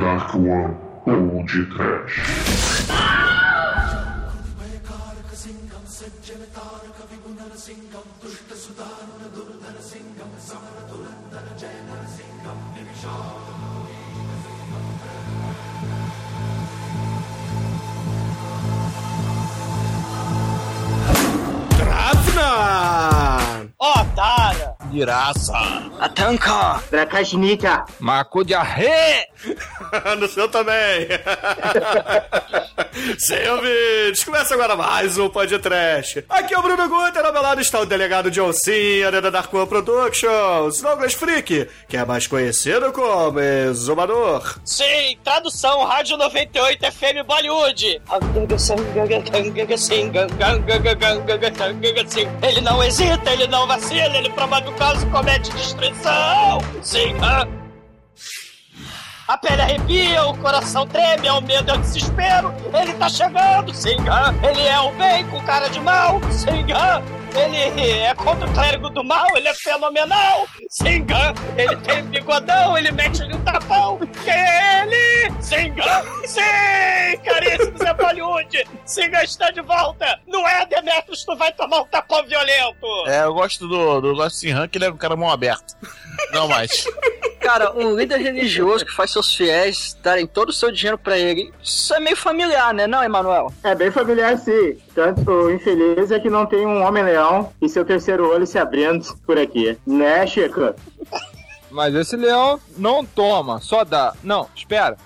Dark One ou de Trash. Drafna! Otara! Giraça. Atanka! Drakashnika! Maco de arre! no seu também. Sem ouvintes, começa agora mais um podcast. Aqui é o Bruno Guter, ao meu lado está o delegado John Cena da Dark One Productions, Douglas Freak, que é mais conhecido como Exumador. Sim, tradução, Rádio 98 FM Bollywood. Ele não hesita, ele não vacila, ele prova do caso comete destruição. Sim, ah. A pele arrepia, o coração treme, é o medo, é o desespero. Ele tá chegando, Singa. Ele é o bem com cara de mal, Singa. Ele é contra o clérigo do mal, ele é fenomenal, Singa. Ele tem bigodão, ele mete-lhe um tapão. É ele? Singa. Sim, caríssimo Zé Bollywood. Singa está de volta. Não é, Demetrius, tu vai tomar um tapão violento. É, eu gosto do, do de Sinhan, que ele é um cara mão aberta. Não mais. Cara, um líder religioso que faz seus fiéis darem todo o seu dinheiro pra ele, isso é meio familiar, né, não, Emanuel? É bem familiar, sim. Tanto o infeliz é que não tem um homem-leão e seu terceiro olho se abrindo por aqui. Né, Chico? Mas esse leão não toma, só dá. Não, espera.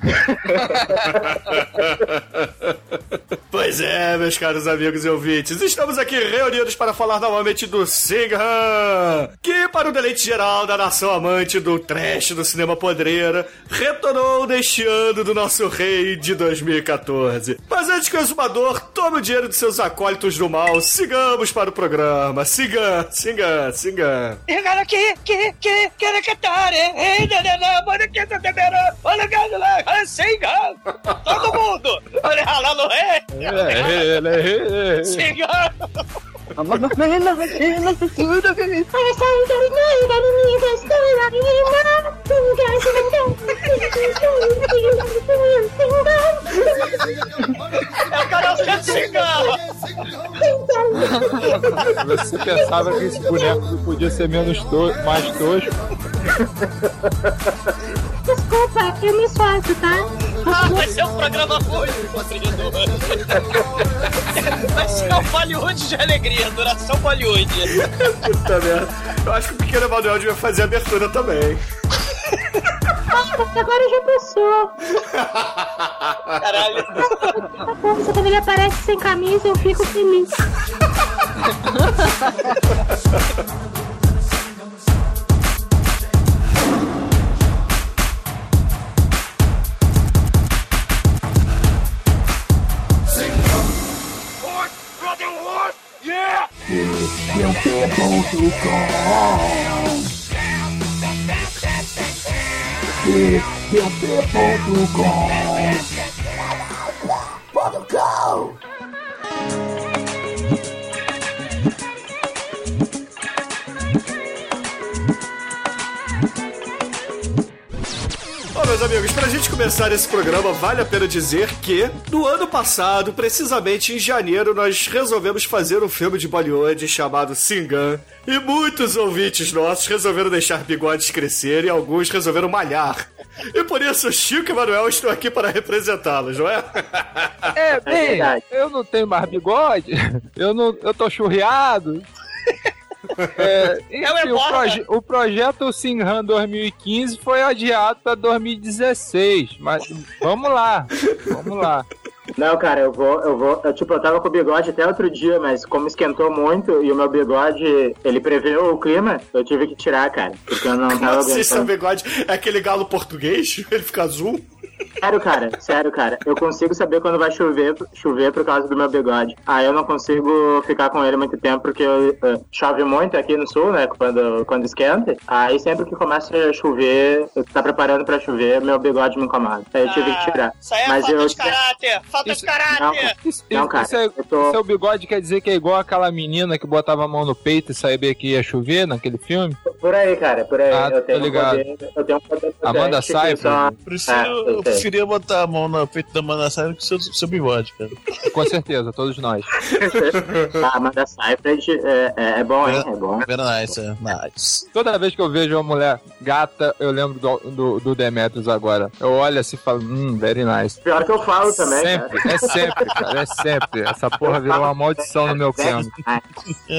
Pois é, meus caros amigos e ouvintes, estamos aqui reunidos para falar novamente do Singhan, que, para o deleite geral da nação amante do trash do cinema podreira, retornou neste ano do nosso rei de 2014. Mas antes que o exumador tome o dinheiro de seus acólitos do mal, sigamos para o programa. Siga, siga, siga. Olha aqui, que, que, que, que, cantare, ei, nanana, olha olha que lá, siga, todo mundo, olha lá no rei, siga. É o canal de cigarro. Você pensava que esse boneco podia ser menos to mais tosco? Desculpa, eu me esforço, tá? Ah, vai ser um programa hoje, constrangedor. Vai ser um Bollywood de alegria, duração Bollywood. Puta merda. Eu acho que o pequeno Emanuel devia fazer a abertura também. Agora já passou. Caralho. Nossa, quando ele aparece sem camisa, eu fico feliz. your people to come. Teach your people to come. Amigos, pra gente começar esse programa, vale a pena dizer que no ano passado, precisamente em janeiro, nós resolvemos fazer um filme de Bollywood chamado Singan. E muitos ouvintes nossos resolveram deixar bigodes crescer e alguns resolveram malhar. E por isso, Chico e Manuel estão aqui para representá-los, não é? É, bem, verdade. eu não tenho mais bigode, eu não, eu tô churriado. É, Eu enfim, o, proje- o projeto Sinhan 2015 foi adiado para 2016, mas vamos lá, vamos lá. Não, cara, eu vou, eu vou. Eu, tipo, eu tava com o bigode até outro dia, mas como esquentou muito e o meu bigode, ele preveu o clima, eu tive que tirar, cara. Porque eu não tava Nossa, esse é o aguentando. bigode. É aquele galo português? Ele fica azul? Sério, cara, sério, cara. Eu consigo saber quando vai chover, chover por causa do meu bigode. Aí eu não consigo ficar com ele muito tempo, porque eh, chove muito aqui no sul, né? Quando, quando esquenta. Aí sempre que começa a chover, tá preparando pra chover, meu bigode me incomoda. Aí eu tive que tirar. Isso aí é Mas falta eu. de caráter, falta Isso- de caráter. Isso, Não, isso- cara, isso é, eu tô- seu bigode quer dizer que é igual aquela menina que botava a mão no peito e sabia que ia chover naquele filme? Por aí, cara, por aí. Ah, eu tô tenho um ligado. poder, eu tenho um poder Amanda Seyfried. só- Prefiro, É, eu eu. Preferia botar a mão no peito da Amanda Seyfried que seu, seu bigode, cara. Com certeza, todos nós. Ah, Amanda Seyfried é, é, é bom, hein? É bom. Very nice, é. Nice. Toda vez que eu vejo uma mulher gata, eu lembro do, do, do Demetrius agora. Eu olho assim e falo, hum, very nice. Pior que eu falo também, sempre, cara. é sempre, cara, é sempre. Essa porra virou uma maldição no meu nice.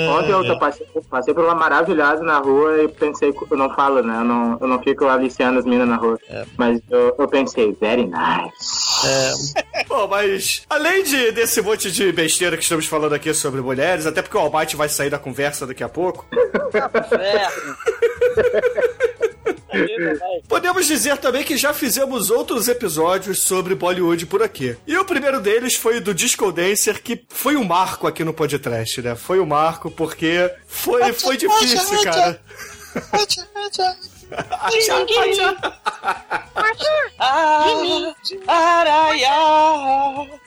Ontem eu passei, passei por uma maravilhosa na rua e pensei, eu não falo, né? Eu não, eu não fico aliciando as minas na rua. Mas eu, eu pensei, very nice. Bom, mas além de, desse monte de besteira que estamos falando aqui sobre mulheres, até porque o Almighty vai sair da conversa daqui a pouco, podemos dizer também que já fizemos outros episódios sobre Bollywood por aqui. E o primeiro deles foi do Disco Dancer, que foi um marco aqui no podcast, né? Foi um marco porque foi, foi difícil, cara. Ah, Araiá,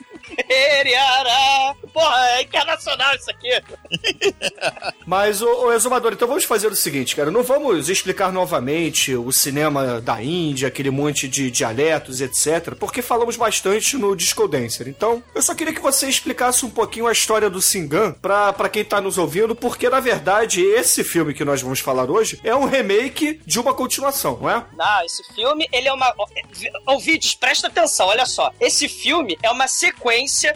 Eriará. Porra, é internacional isso aqui. Mas, ô, ô Exumador, então vamos fazer o seguinte, cara. Não vamos explicar novamente o cinema da Índia, aquele monte de dialetos, etc. Porque falamos bastante no Disco Dancer. Então, eu só queria que você explicasse um pouquinho a história do Singan pra, pra quem tá nos ouvindo, porque, na verdade, esse filme que nós vamos falar hoje é um remake de uma continuação, não é? Não, esse filme, ele é uma. ó, Ouvintes, presta atenção, olha só. Esse filme é uma sequência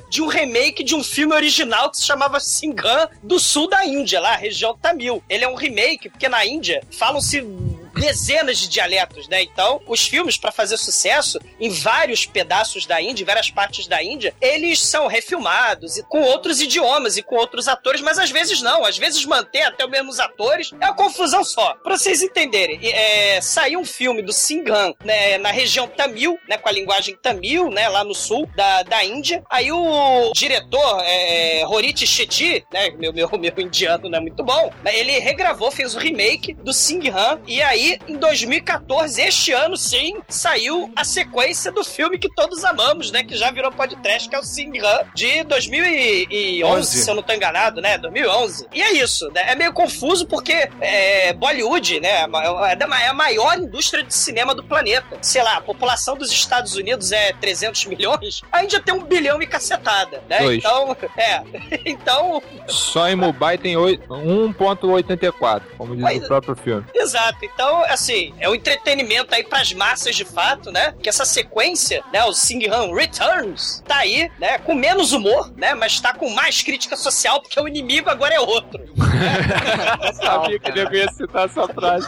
de um remake de um filme original que se chamava Singham do sul da Índia, lá, região Tamil. Ele é um remake, porque na Índia falam-se dezenas de dialetos, né? Então, os filmes, para fazer sucesso em vários pedaços da Índia, em várias partes da Índia, eles são refilmados e com outros idiomas e com outros atores, mas às vezes não. Às vezes mantém até os mesmos atores. É uma confusão só. Pra vocês entenderem, é, saiu um filme do Singham, né, na região Tamil, né, com a linguagem Tamil, né, lá no sul da, da Índia. Aí o diretor, é, Horit Shetty, né, meu, meu, meu indiano não é muito bom, né, ele regravou, fez o remake do Singham e aí em 2014, este ano sim, saiu a sequência do filme que todos amamos, né? Que já virou podcast, que é o Singham, de 2011, Onze. se eu não tô enganado, né? 2011. E é isso, né? É meio confuso porque é, Bollywood, né? É da- é a maior indústria de cinema do planeta. Sei lá, a população dos Estados Unidos é 300 milhões, a Índia tem um bilhão e cacetada, né? Dois. Então, é. Então, Só em Mumbai tem oito- 1.84, como diz Mas- o próprio filme. Exato. Então, assim, é um entretenimento aí pras massas de fato, né? Que essa sequência, né, o Singham Returns, tá aí, né, com menos humor, né, mas tá com mais crítica social porque o inimigo agora é outro. Eu sabia que eu ia citar essa frase.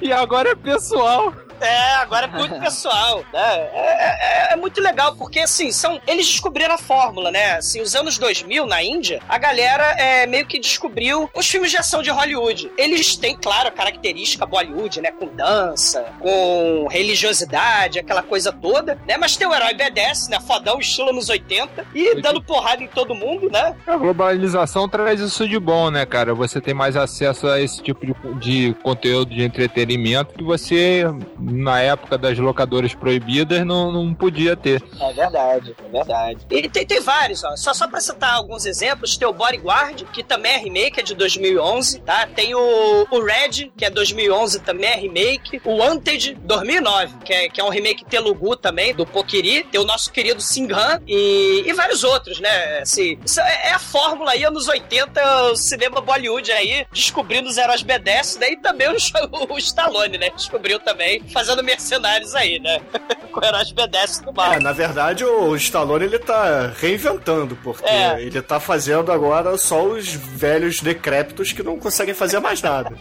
e agora é pessoal. É, agora é muito pessoal, né? É, é- é muito legal, porque assim, são, eles descobriram a fórmula, né? Assim, os anos 2000, na Índia, a galera é, meio que descobriu os filmes de ação de Hollywood. Eles têm, claro, a característica Bollywood, né? Com dança, com religiosidade, aquela coisa toda, né? Mas tem o herói BDS, né? Fodão, estilo nos 80, e dando porrada em todo mundo, né? A globalização traz isso de bom, né, cara? Você tem mais acesso a esse tipo de, de conteúdo de entretenimento que você, na época das locadoras proibidas, não, não podia ter. É verdade, é verdade. E tem, tem vários, ó. Só, só pra citar alguns exemplos, tem o Bodyguard, que também é remake, é de 2011, tá? Tem o, o Red, que é 2011, também é remake. O Wanted, 2009, que é, que é um remake telugu também, do Pokiri. Tem o nosso querido Singham e, e vários outros, né? Assim, é, é a fórmula aí, anos 80, o cinema Bollywood aí, descobrindo os heróis B10, né? E também o, o Stallone, né? Descobriu também, fazendo mercenários aí, né? Com heróis B10 do mal. É, na verdade, o Stallone ele tá reinventando, porque É. ele tá fazendo agora só os velhos decrépitos que não conseguem fazer mais nada.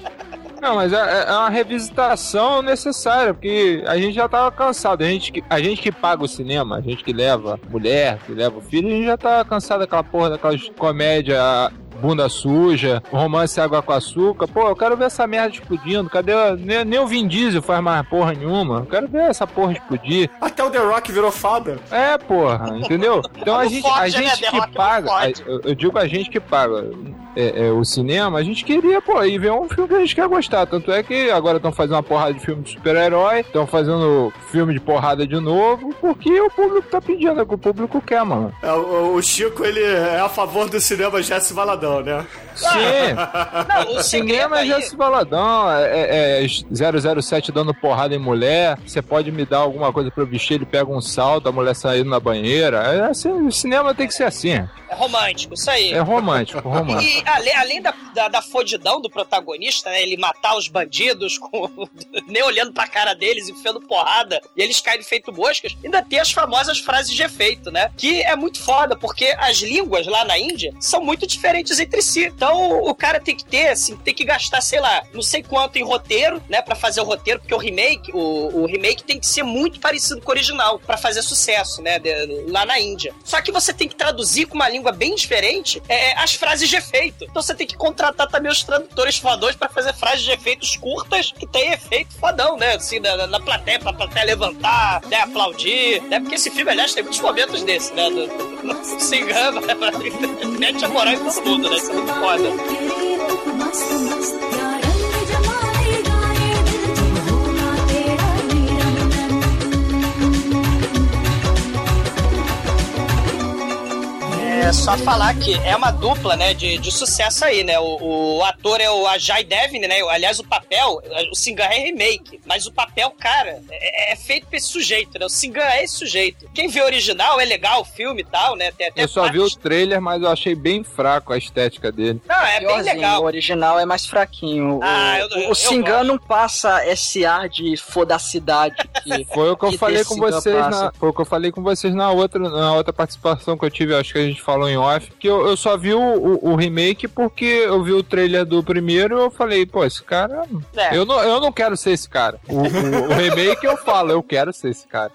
Não, mas é, é uma revisitação necessária, porque a gente já tava cansado. A gente, que, a gente que paga o cinema, a gente que leva mulher, que leva o filho, a gente já tá cansado daquela porra, daquelas comédia bunda suja, romance água com açúcar. Pô, eu quero ver essa merda explodindo. Cadê? Nem, nem o Vin Diesel faz mais porra nenhuma. Eu quero ver essa porra explodir. Até o The Rock virou fada. É, porra, entendeu? Então a gente, a né? gente que paga, a- eu digo a gente que paga. é, é, o cinema, a gente queria, pô, ir ver um filme que a gente quer gostar. Tanto é que agora estão fazendo uma porrada de filme de super-herói, estão fazendo filme de porrada de novo, porque o público tá pedindo, é o que o público quer, mano. É, o, o Chico, ele é a favor do cinema Jesse Valadão, né? Sim, Não, o cinema é aí... Jesse Baladão, é, é, é 007 dando porrada em mulher, você pode me dar alguma coisa pra eu vestir, ele pega um salto, a mulher saindo na banheira, é assim, o cinema tem que ser assim, É romântico, isso aí. é romântico, romântico. E além, além da, da, da fodidão do protagonista, né? Ele matar os bandidos com, nem olhando pra cara deles, enfiando porrada, e eles caem feito moscas, ainda tem as famosas frases de efeito, né? Que é muito foda, porque as línguas lá na Índia são muito diferentes entre si. Então o cara tem que ter, assim, tem que gastar, sei lá, não sei quanto em roteiro, né? Pra fazer o roteiro, porque o remake, o, o remake tem que ser muito parecido com o original, pra fazer sucesso, né? de- lá na Índia. Só que você tem que traduzir com uma língua bem diferente é, as frases de efeito. Então você tem que contratar também os tradutores fodões pra fazer frases de efeitos curtas que tem efeito fodão, né? Assim, na, na plateia, pra plateia levantar, né? Aplaudir, né? Porque esse filme, aliás, tem muitos momentos desses, né? Do, do, se engana, mete a moral em todo mundo, é muito foda. É só falar que é uma dupla, né, de, de sucesso aí, né? O, o ator é o Ajay Devine, né? Aliás, o papel, o Singan é remake, mas o papel, cara, é, é feito pra esse sujeito, né? O Singan é esse sujeito. Quem vê o original é legal o filme e tal, né? Tem até Eu só vi o trailer, mas eu achei bem fraco a estética dele. Não, é bem legal. O original é mais fraquinho. Ah, o, eu- o, eu gosto. não passa esse ar de fodacidade que Foi o que eu Que falei desse com vocês passa. na, foi o que eu falei com vocês na outra, na outra participação que eu tive, acho que a gente falou em off, que eu, eu só vi o, o, o remake porque eu vi o trailer do primeiro e eu falei, pô, esse cara. É. Eu, não, eu não quero ser esse cara. O, o- o remake eu falo, eu quero ser esse cara.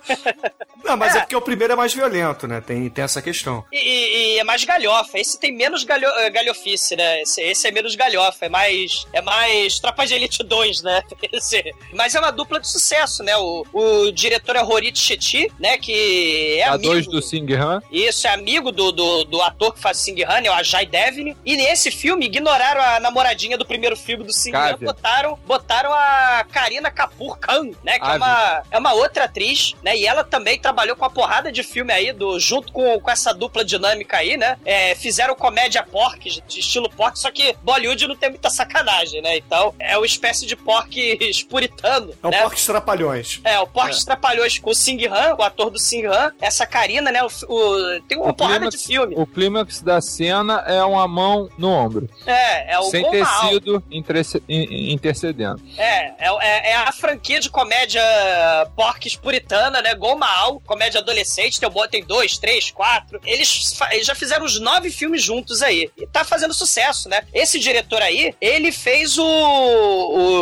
Não, mas é. porque o primeiro é mais violento, né? Tem, tem essa questão. E, e- e é mais galhofa. Esse tem menos galho, eh, galhofice, né? Esse, esse é menos galhofa. É mais. É mais Tropa de Elite 2, né? Esse- mas é uma dupla de sucesso, né? O, o diretor é Horit Shetty, né? Que é a amigo. dois do Sing Han. Isso, é amigo do, do, do ator que faz Sing Han, é o Ajay Devine. E nesse filme, ignoraram a namoradinha do primeiro filme do Sing Han, botaram, botaram a Karina Kapoor Khan, né? Que é uma, é uma outra atriz, né? E ela também trabalhou com uma porrada de filme aí, do, junto com, com essa dupla dinâmica aí, né? É, fizeram comédia pork, de estilo pork, só que Bollywood não tem muita sacanagem, né? Então, é uma espécie de pork puritano, É um né? Porcos Trapalhões. É, o Porcos Trapalhões com o Sing Han, o ator do Sing Han, essa Karina, né? O, o- tem uma O porrada de filme. O clímax da cena é uma mão no ombro, É, é o sem interce- in- intercedendo. É, é, é- é a franquia de comédia porques puritana, né? Gol Mahal, comédia adolescente, tem, tem dois, três, quatro. Eles, eles já fizeram uns nove filmes juntos aí. E tá fazendo sucesso, né? Esse diretor aí, ele fez o,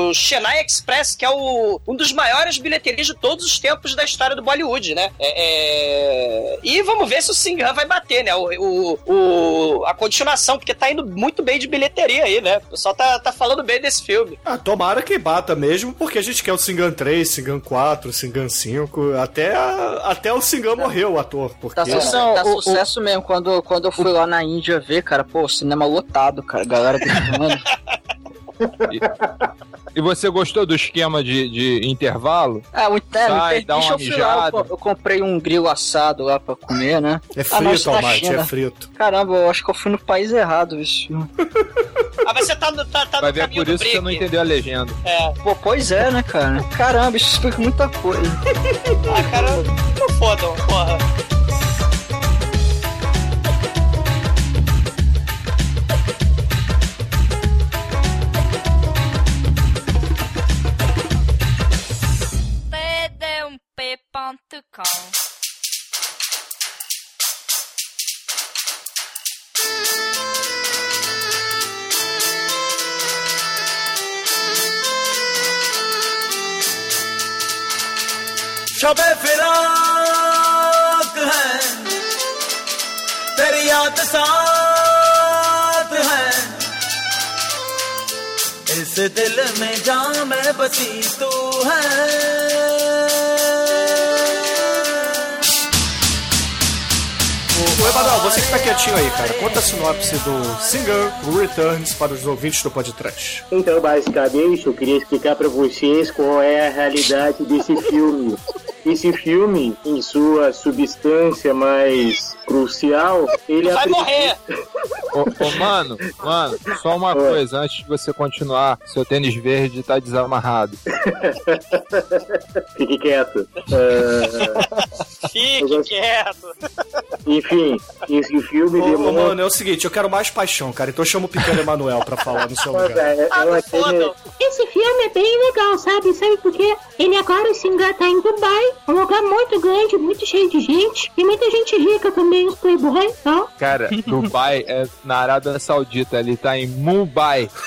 o Chennai Express, que é o, um dos maiores bilheterias de todos os tempos da história do Bollywood, né? É, é, E vamos ver se o Singhan vai bater, né? O, o, o- a continuação, porque tá indo muito bem de bilheteria aí, né? O pessoal tá, tá falando bem desse filme. Ah, tomara que bata mesmo, porque a gente quer o Singan 3, Singan 4, Singan 5, até, a- até o Singan morreu, o ator. Porque Tá, su- Não, tá o- o- sucesso mesmo. Quando, quando eu fui lá na Índia ver, cara, pô, cinema lotado, cara. Galera gritando. E você gostou do esquema de, de intervalo? Ah, o interno, Sai, dá uma eu eu, mijada. co- eu comprei um grilo assado lá pra comer, né? é Ah, frito, da Almighty, é frito. Caramba, eu acho que eu fui no país errado, bicho. Ah, mas você tá, no- tá, tá Vai no ver é caminho por do isso que você não entendeu a legenda. É. Pô, pois é, né, cara? Caramba, isso explica muita coisa. Ah, cara, não fodam, porra. td1p.com Shabe फिराक है, तेरी याद साथ है। इस दिल में जा में बसी तू है। Emanuel, você que tá quietinho aí, cara, conta a sinopse do Singer Returns para os ouvintes do podcast. Então, basicamente, eu queria explicar pra vocês qual é a realidade desse filme. Esse filme, em sua substância mais crucial, ele Vai apre- morrer! Ô, ô, mano, mano, só uma coisa, antes de você continuar, seu tênis verde tá desamarrado. Fique quieto. Ah, Fique quieto. enfim, esse filme Ô, mano, é o seguinte, eu quero mais paixão, cara, então chama o pequeno Emanuel pra falar no seu Mas, lugar. é, Ah, é aquele-. Esse filme é bem legal, sabe? Sabe por quê? Ele agora, o Singar tá em Dubai, um lugar muito grande, muito cheio de gente, e muita gente rica também, os playboys, tá? Cara, Dubai é na Arábia Saudita, ele tá em Mumbai.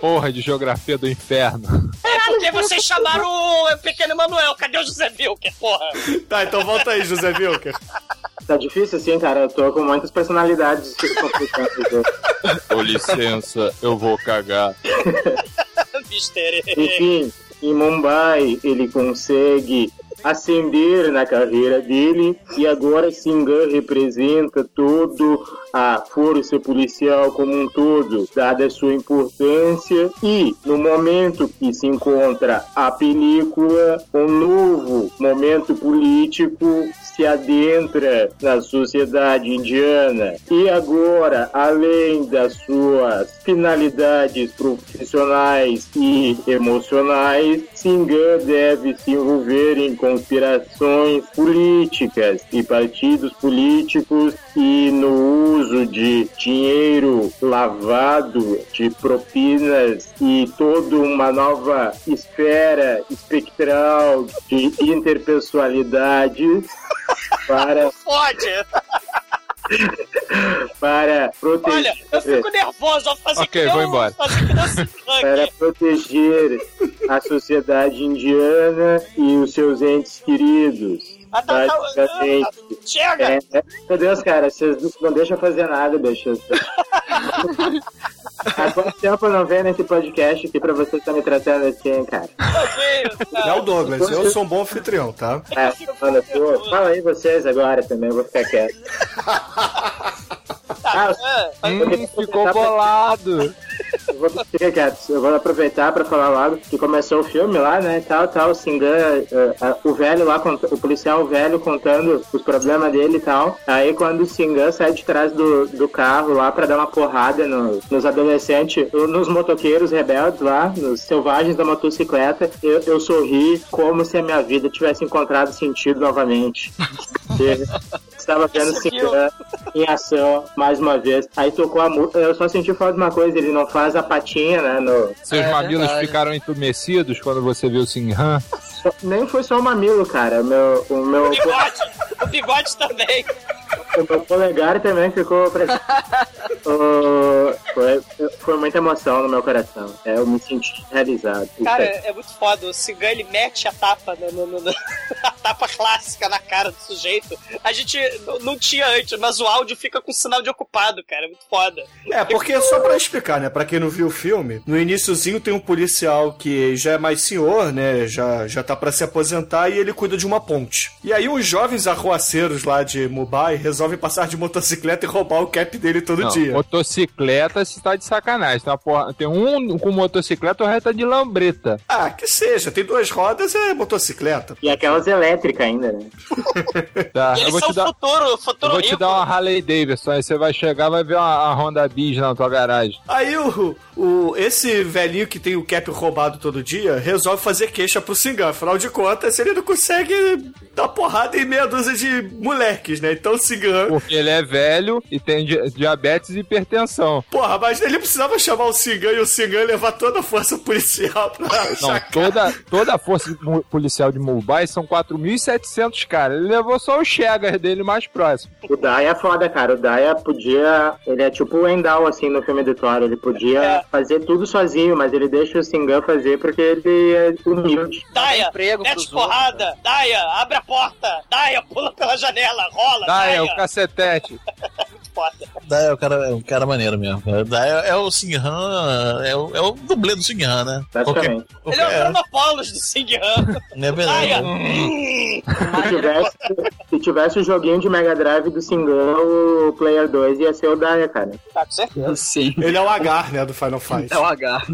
Porra de geografia do inferno. É porque vocês chamaram o pequeno Emanuel. Cadê o José Vilker, porra? Tá, então volta aí, José Wilker. Tá difícil assim, cara. Eu tô com muitas personalidades complicadas. Com licença, eu vou cagar. Mister. Enfim, em Mumbai ele consegue ascender na carreira dele. E agora Singan representa todo a força policial como um todo, dada a sua importância e no momento que se encontra a película, um novo momento político se adentra na sociedade indiana. E agora, além das suas finalidades profissionais e emocionais, Singan deve se envolver em conspirações políticas e partidos políticos e no uso de dinheiro lavado, de propinas e toda uma nova esfera espectral de interpessoalidade para, Fode! para proteger. Olha, eu fico nervoso ao fazer Ok, que vou embora. para proteger a sociedade indiana e os seus entes queridos. Ah, tá, tá. Chega! É, é. Meu Deus, cara, vocês não deixam fazer nada, deixa. Há quanto tempo eu não venho nesse podcast aqui pra você estar me tratando assim, cara? É o Douglas, eu sou um bom anfitrião, tá? É, fala, pô, fala aí vocês agora também, eu vou ficar quieto. Ah, Hum, ficou bolado. Eu vou, quieto. Eu vou aproveitar pra falar logo que começou o filme lá, né? Tal, tal, Singan, eh, eh, o velho lá, o policial velho contando os problemas dele e tal. Aí quando o Singan sai de trás do, do carro lá pra dar uma porrada no- nos adolescentes, nos motoqueiros rebeldes lá, nos selvagens da motocicleta, eu, eu sorri como se a minha vida tivesse encontrado sentido novamente. Estava vendo? Singan em ação mais uma vez. Aí tocou a música. Eu só senti falta de uma coisa, ele não faz a patinha, né? No... Seus mamilos ficaram entumecidos quando você viu o Sinhan? Nem foi só o mamilo, cara. O meu, o meu, O bigode! O bigode também! O meu polegar também ficou. Pra... Ô, foi, foi muita emoção no meu coração. É, eu me senti realizado. Cara, é muito foda. O Cigan ele mete a tapa, no, no- no- no- a tapa clássica na cara do sujeito. A gente não tinha antes, mas o áudio fica com sinal de ocupado, cara. É muito foda. É, porque só pra explicar, né, pra quem não viu o filme, no iníciozinho tem um policial que já é mais senhor, né, já, já tá pra se aposentar e ele cuida de uma ponte. E aí os jovens arruaceiros lá de Mumbai resolvem passar de motocicleta e roubar o cap dele todo Não, dia. motocicleta se tá de sacanagem. Porra- tem um com motocicleta, o resto tá de lambreta. Ah, que seja, tem duas rodas, é motocicleta. E aquelas elétricas ainda, né? Tá, E eu eles vou são te dar. futuro, Eu futuro vou te dar uma Harley Davidson, aí você vai chegar vai ver uma, uma Honda Bis na tua garagem. Aí o, o, esse velhinho que tem o cap roubado todo dia resolve fazer queixa pro Singan. Afinal de contas, ele não consegue dar porrada em meia dúzia de moleques, né? Então o Singan. Porque ele é velho e tem di- diabetes e hipertensão. Porra, mas ele precisava chamar o Singan e o Singan levar toda a força policial pra Não, toda, toda a força policial de Mumbai são 4.700 caras. Ele levou só o Chegas dele mais próximo. O Daya é foda, cara. O Daya podia. Ele é tipo o Endal, assim, no filme do Thor. Ele podia É. fazer tudo sozinho, mas ele deixa o Singan fazer porque ele é humilde. Daia, emprego mete porrada. Daia, abre a porta. Daia, pula pela janela. Rola, Tá, é Daia. cacetete. Foda. Daí é o cara, é um cara maneiro mesmo. Daí é, é o Sinhan, é o, é o dublê do Sinhan, né? Basicamente. Ele é o Cronopolos do Singan. Não é Daia. verdade. Se tivesse, se tivesse o joguinho de Mega Drive do Singão, o Player 2 ia ser o Daya, cara. Tá, com certeza. Sim. Ele é o Agar, né, do Final Fight. É o H.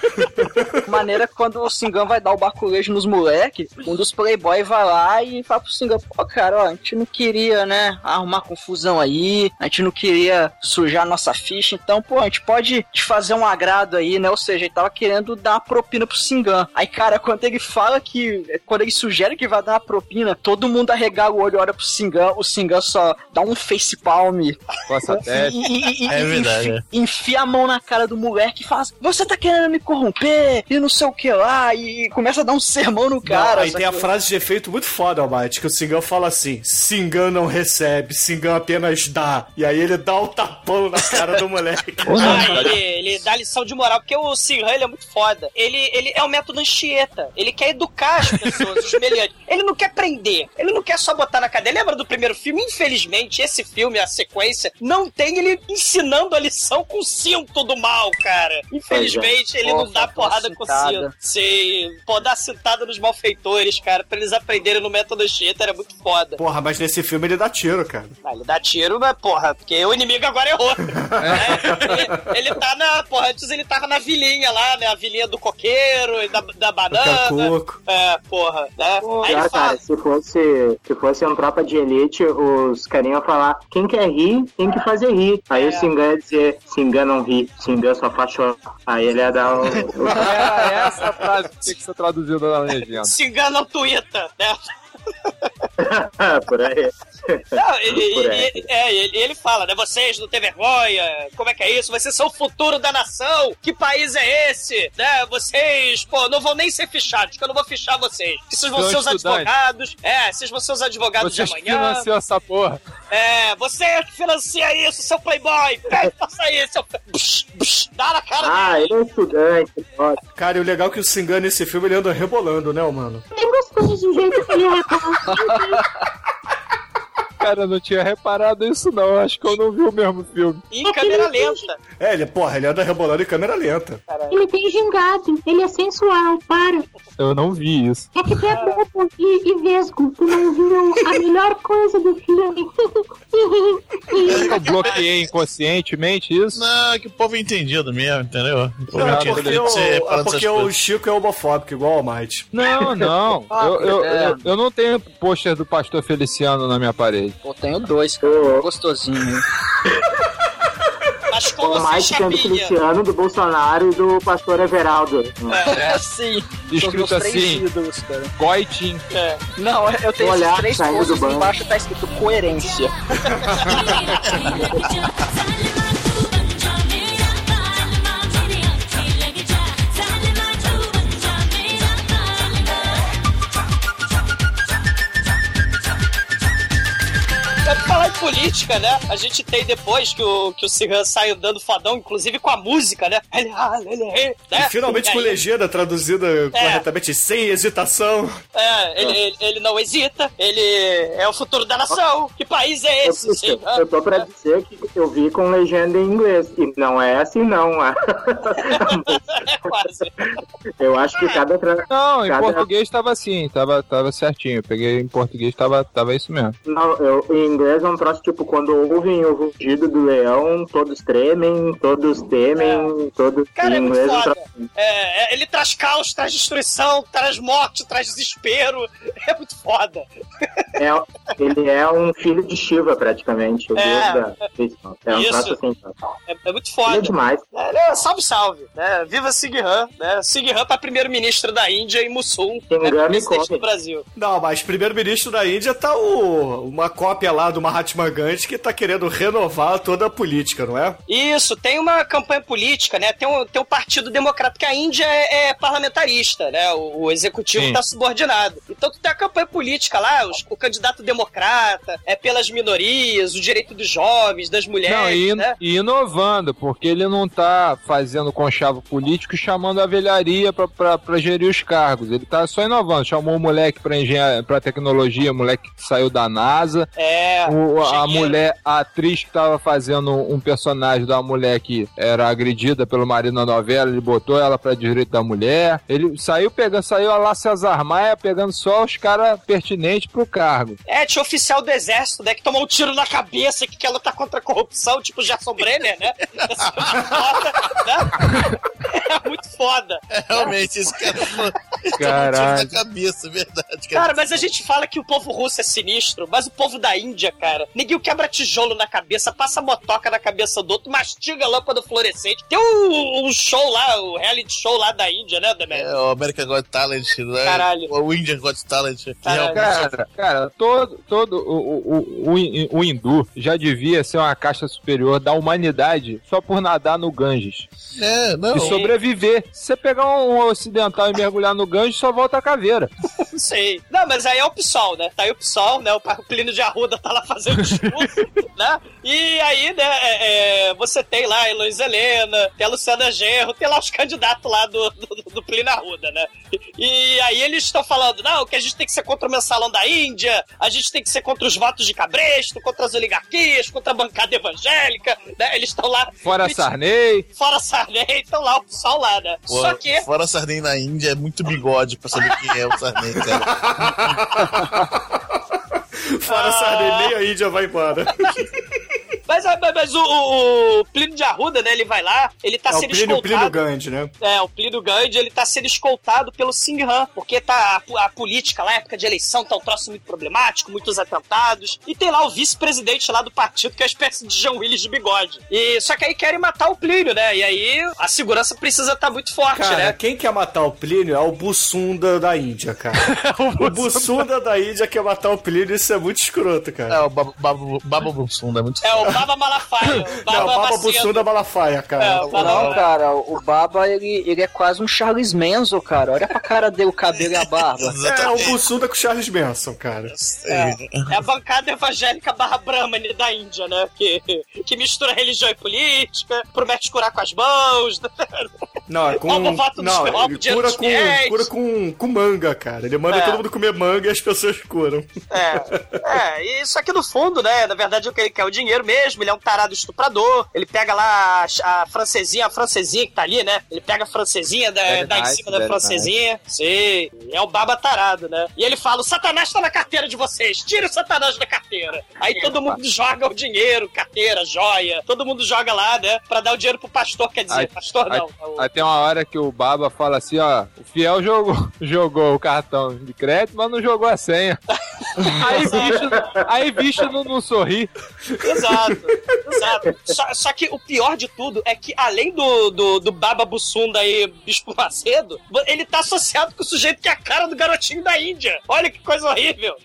Maneira que quando o Singão vai dar o baculejo nos moleque, um dos playboy vai lá e fala pro Singão, pô, cara, ó, a gente não queria, né, arrumar confusão aí, a gente não queria sujar nossa ficha, então, pô, a gente pode te fazer um agrado aí, né, ou seja, ele tava querendo dar uma propina pro Singão. Aí, cara, quando ele fala que, quando ele sugere que vai dar uma propina, todo mundo arregala o olho, olha pro Singão, o Singão só dá um face palm Coça a testa. e, e- e- É verdade, enfi- é. enfia a mão na cara do moleque e fala assim, você tá querendo me corromper e não sei o que lá, e começa a dar um sermão no Não, cara. aí tem a sacou? frase de efeito muito foda, Almighty, que o Singão fala assim: Singão não recebe, Singão apenas dá. E aí ele dá um tapão na cara do moleque. Ah, ele, ele dá lição de moral, porque o Sinhan ele é muito foda. Ele, ele é o método Anchieta. Ele quer educar as pessoas, os meliantes. Ele não quer prender. Ele não quer só botar na cadeia. Lembra do primeiro filme? Infelizmente, esse filme, a sequência, não tem ele ensinando a lição com o cinto do mal, cara. Infelizmente, ele não dá a porrada com o cinto. Sim. Pô, dar cintada nos malfeitores, cara, pra eles aprenderem no método Anchieta era muito foda. Porra, mas nesse filme ele dá tiro, cara. Ah, ele dá tiro, mas porra, porque o inimigo agora é outro. né? ele, ele tá na. Porra, antes ele tava na vilinha lá, né? A vilinha do coqueiro e da, da banana. Cacoco. É, porra, né? Aí Pior, ele fala. cara, se fosse, se fosse um tropa de elite, os carinhas iam falar, quem quer rir, tem que fazer rir. Aí o Singan ia dizer, Singan não ri, Singan só faz chorar. Aí ele ia dar o... o- É essa frase que tem que ser traduzida na legenda. Se engana o Twitter, né? por aí. Não, e, e- e- é, ele, ele fala, né? Vocês não têm vergonha, como é que é isso? Vocês são o futuro da nação, que país é esse? Né? Vocês, pô, não vão nem ser fichados, que eu não vou fichar vocês. Vocês vão ser os advogados, é, vocês vão ser os advogados Vocês de amanhã. financiam essa porra. É, você é que financia isso, seu playboy! Pega, faça isso, seu... Psh, psh, dá na cara Ah, dele! ele é estudante, pode. Cara, e o legal é que o Singano nesse filme ele anda rebolando, né, mano? É gostoso o jeito que ele recorre. Cara, eu não tinha reparado isso não. Acho que eu não vi o mesmo filme. Em câmera lenta. É, ele, porra, ele anda rebolando em câmera lenta. Ele tem gingado, ele é sensual, para. Eu não vi isso. É que é bobo e, e vesgo, tu não viu a melhor coisa do filme. Eu bloqueei inconscientemente isso. Não, é que o povo é entendido mesmo, entendeu? O povo Não, é entende porque, é porque o. Chico é homofóbico, igual o Might. Não, não. Ah, Eu, eu, é. eu, eu não tenho pôster do pastor Feliciano na minha parede. Pô, tenho dois, cara. Ô, Gostosinho. Mas como O assim, Mike tendo chapinha? Cristiano, do Bolsonaro e do pastor Everaldo. É, sim. Escrito São os três assim. ídolos, cara. É. Não, eu tenho Olhar, esses três banco. embaixo tá escrito coerência. política, né? A gente tem depois que o, que o Cigan sai andando fadão, inclusive com a música, né? Ele, ah, ele, ele, né? E finalmente E com aí, legenda traduzida corretamente, sem hesitação. É, ele, ele, ele não hesita, ele é o futuro da nação. Que país é Eu, esse, Cigan? eu tô pra dizer que eu vi com legenda em inglês. E não é assim, não. É quase. Eu acho que cada. Tra... Não, em cada... português tava assim, tava, tava certinho. Eu peguei em português, tava, tava isso mesmo. Não, eu, em inglês é um troço tipo: quando ouvem o rugido do leão, todos tremem, todos temem, todos. Cara, é muito é foda. É, é, ele traz caos, traz destruição, traz morte, traz desespero. É muito foda. é, ele é um filho de Shiva, praticamente. O É. deus da. É um Isso. assim. É, é muito Ele é foda. demais. É, né, salve, salve. Né? Viva Singhan, né? Singhan pra primeiro-ministro da Índia e Mussum, né? E presidente do Brasil. Não, mas primeiro-ministro da Índia tá o, uma cópia lá do Mahatma Gandhi que tá querendo renovar toda a política, não é? Isso, tem uma campanha política, né? Tem um, tem um partido democrata, porque a Índia é, é parlamentarista, né? O, o executivo Sim. tá subordinado. Então tu tem a campanha política lá, os- o candidato democrata, é pelas minorias, o direito dos jovens, das mulheres, Não, e, né? e inovando, porque ele não tá fazendo conchavo político e chamando a velharia pra, pra, pra gerir os cargos. Ele tá só inovando. Chamou o moleque pra, engenharia, pra tecnologia, o moleque que saiu da NASA. É. O- a mulher, a atriz que tava fazendo um personagem da mulher que era agredida pelo marido na novela, ele botou ela pra direito da mulher. Ele saiu pegando, saiu a lá Cesar Maia pegando só os caras pertinentes pro cargo. É, tinha oficial do exército, né? Que tomou um tiro na cabeça que quer lutar contra a corrupção, tipo Gerson Brenner, né? De foda, né? É muito foda. Realmente, esse cara um tiro Caralho. na cabeça, é verdade. Cara, mas a gente fala que o povo russo é sinistro, mas o povo da Índia, cara, ninguém quebra tijolo na cabeça, passa motoca na cabeça do outro, mastiga lâmpada fluorescente. Tem um, um show lá, o reality show lá da Índia, né, Demetrio? É, o American Got Talent, né? Caralho. O Indian Got Talent. Caralho. Cara, cara, todo, todo o, o, o, o, o hindu já devia ser uma caixa superior da humanidade só por nadar no Ganges. É, não. E sobreviver. Se você pegar um ocidental e mergulhar no Ganges, só volta a caveira. Não sei. Não, mas aí é o PSOL, né? Tá aí o PSOL, né? O Plínio de Arruda tá lá fazendo discurso, né? E aí, né, é, é, você tem lá a Heloísa Helena, tem a Luciana Genro, tem lá os candidatos lá do, do, do Plínio Arruda, né? E aí eles estão falando, não, que a gente tem que ser contra o mensalão da Índia, a gente tem que ser contra os votos de cabresto, contra as oligarquias, contra a bancada evangélica, né? Eles estão lá... Fora Sarney. Fora Sarney, estão lá o PSOL lá, né? Pô, Só que... Fora Sarney na Índia, é muito bigode pra saber quem é o Sarney, cara. Fora Sarney, nem a Índia vai embora. Mas, mas, mas o, o- o Plínio de Arruda, né, ele vai lá, ele tá é o sendo Plínio, Plínio escoltado... Gandhi, né? É, o Plínio Gandhi, ele tá sendo escoltado pelo Singhan, porque tá a, a política lá, época de eleição, tá um troço muito problemático, muitos atentados. E tem lá o vice-presidente lá do partido, que é uma espécie de Jean Willis de bigode. E só que aí querem matar o Plínio, né? E aí a segurança precisa estar muito forte, Cara, né? quem quer matar o Plínio é o Bussunda da Índia, cara. o Bussunda da Índia quer matar o Plínio, isso é muito escroto, cara. É, o Babo Bussunda, é muito É o Baba Malafaia. o Baba Não, o Baba. Bussunda Malafaia, cara. É, o Baba- Não, cara, o Baba, ele, ele é quase um Charles Manson, cara. Olha pra cara dele, o cabelo e a barba. É, o Bussunda com o Charles Manson, cara. É a bancada evangélica barra Brahmani da Índia, né? Que, que mistura religião e política, promete curar com as mãos. Não, é com. Não, ele cura com, cura com, com manga, cara. Ele manda É. todo mundo comer manga e as pessoas curam. É, é, e isso aqui no fundo, né? Na verdade, o que ele quer é o dinheiro mesmo. Ele é um tarado estuprador. Ele pega lá a, a francesinha, a francesinha que tá ali, né? Ele pega a francesinha, da, Very dá em nice, cima da francesinha. Sim, é o baba tarado, né? E ele fala: o Satanás tá na carteira de vocês, tira o Satanás da carteira. Aí todo mundo joga o dinheiro, carteira, joia. Todo mundo joga lá, né? Pra dar o dinheiro pro pastor, quer dizer, Aí- pastor Aí, não. é o- aí tem uma hora que o Baba fala assim, ó, o fiel jogou, jogou o cartão de crédito, mas não jogou a senha. aí bicho, aí bicho não, não sorri. Exato, exato. Só, só que o pior de tudo é que, além do, do, do Baba Bussunda aí, Bispo Macedo, ele tá associado com o sujeito que é a cara do garotinho da Índia. Olha que coisa horrível.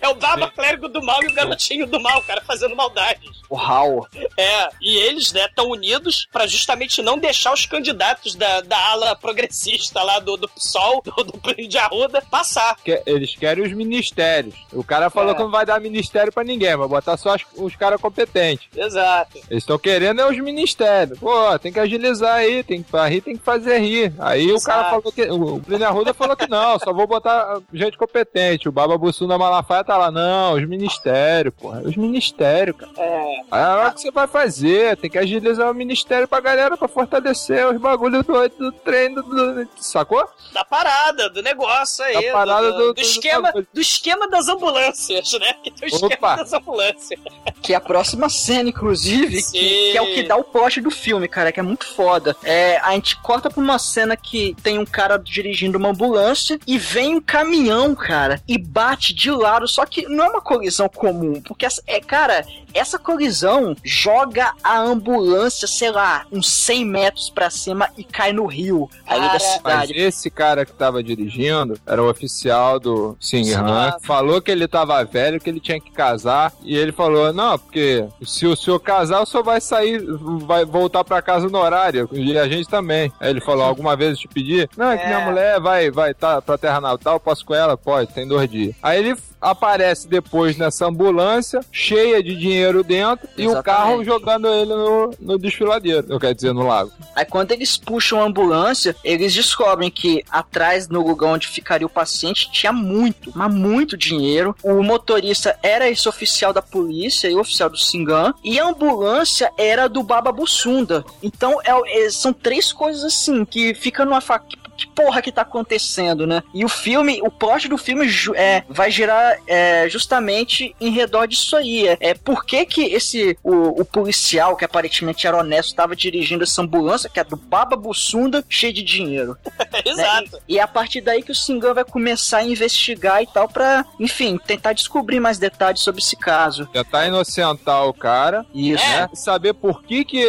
É o Baba Clérigo do Mal e o garotinho do mal, cara, fazendo maldades. O Hal. É, e eles, né, estão unidos pra justamente não deixar os candidatos da, da ala progressista lá do, do PSOL, do, do Plínio de Arruda, passar. Que- eles querem os ministérios. O cara falou É. que não vai dar ministério pra ninguém, vai botar só as- os caras competentes. Exato. Eles estão querendo é os ministérios. Pô, tem que agilizar aí, tem que rir, tem que fazer rir. Aí o cara Exato. falou que. O Plínio Arruda falou que não, só vou botar gente competente. O Baba Bussunda Malafaia tá lá, não, os ministérios, porra. Os ministérios, cara. É, Aí é o que você vai fazer, tem que agilizar o ministério pra galera pra fortalecer os bagulhos do, do treino, do, sacou? da parada, do negócio aí. Da parada do, do- do do- esquema, do- do esquema das ambulâncias, né? Que tem o esquema Opa. das ambulâncias. Que é a próxima cena, inclusive, que, que é o que dá o plot do filme, cara, que é muito foda. É, a gente corta pra uma cena que tem um cara dirigindo uma ambulância e vem um caminhão, cara, e bate de lado. Só que não é uma colisão comum, porque, essa, é, cara, essa colisão joga a ambulância, sei lá, uns 100 metros pra cima e cai no rio ali Cara, da Mas cidade. esse cara que tava dirigindo era o oficial do Singhan. Falou que ele tava velho, que ele tinha que casar. E ele falou: Não, porque se o senhor casar, o senhor vai sair, vai voltar pra casa no horário. E a gente também. Aí ele falou: Alguma vez eu te pedi? Não, é que É. minha mulher vai vai tá pra terra natal, posso com ela? Pode, tem dois dias. Aí ele. Aparece depois nessa ambulância, cheia de dinheiro dentro, e o Exatamente. carro jogando ele no, no desfiladeiro. Eu quero dizer, no lago. Aí quando eles puxam a ambulância, eles descobrem que atrás no lugar onde ficaria o paciente tinha muito, mas muito dinheiro. O motorista era esse oficial da polícia e o oficial do Singan. E a ambulância era do Baba Bussunda. Então é- é- são três coisas assim que fica numa faca. Que porra que tá acontecendo, né? E o filme, o plot do filme é, vai girar é, justamente em redor disso aí. É, é por que que esse, o, o policial, que aparentemente era honesto, estava dirigindo essa ambulância, que é do Baba Bussunda, cheio de dinheiro. Exato. Né? E, e é a partir daí que o Singan vai começar a investigar e tal, pra, enfim, tentar descobrir mais detalhes sobre esse caso. Tentar inocentar o cara. Isso. né? Saber por que que...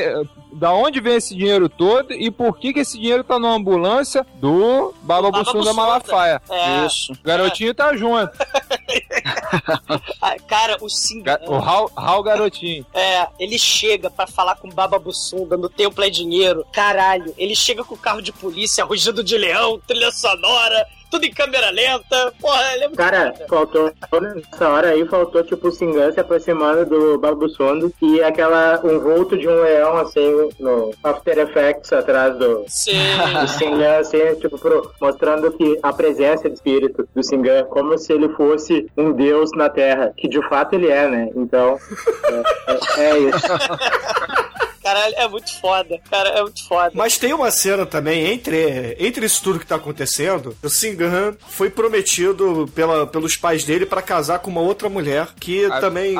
Da onde vem esse dinheiro todo e por que que esse dinheiro tá numa ambulância do Baba Baba Bussunda. Malafaia. É. Isso. O garotinho tá junto. Ah, Cara, o. Ga- O Raul, Garotinho. É, ele chega pra falar com Baba Bussunda no Templo é Dinheiro. Caralho, ele chega com o carro de polícia, rugido de leão, trilha sonora, tudo em câmera lenta. Porra, ele é muito Cara, foda. faltou, nessa hora aí, faltou tipo o Singan se aproximando do Babuçondo e aquela, um vulto de um leão assim no After Effects atrás do, Sim. do Singan, assim, tipo, pro- mostrando que a presença de espírito do Singan, como se ele fosse um deus na Terra, que de fato ele é, né? Então, é, é- é isso. Caralho, é muito foda. Cara, é muito foda. Mas tem uma cena também entre, entre isso tudo que tá acontecendo. O Singan foi prometido pela, pelos pais dele pra casar com uma outra mulher que A- também.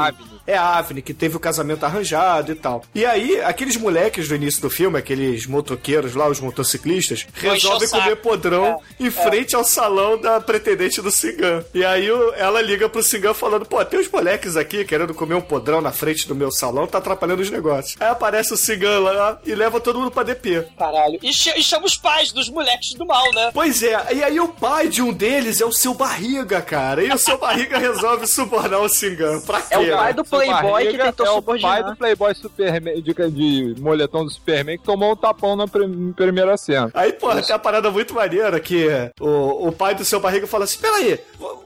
É a Avni, que teve o casamento arranjado e tal. E aí, aqueles moleques do início do filme, aqueles motoqueiros lá, os motociclistas, resolvem comer podrão É, em frente ao salão da pretendente do Singan. E aí ela liga pro Singan falando: pô, tem uns moleques aqui querendo comer um podrão na frente do meu salão, tá atrapalhando os negócios. Aí aparece o Singan lá e leva todo mundo pra DP. Caralho. E, ch- e chama os pais dos moleques do mal, né? Pois é, e aí o pai de um deles é o seu barriga, cara. E o seu barriga resolve subornar o Singan. Pra quê? É o pai do Playboy que tentou é o subordinar. pai do Playboy Superman, de, de moletom do Superman, que tomou um tapão na prim- primeira cena. Aí, porra, tem uma parada muito maneira que o, o pai do seu barriga fala assim: peraí,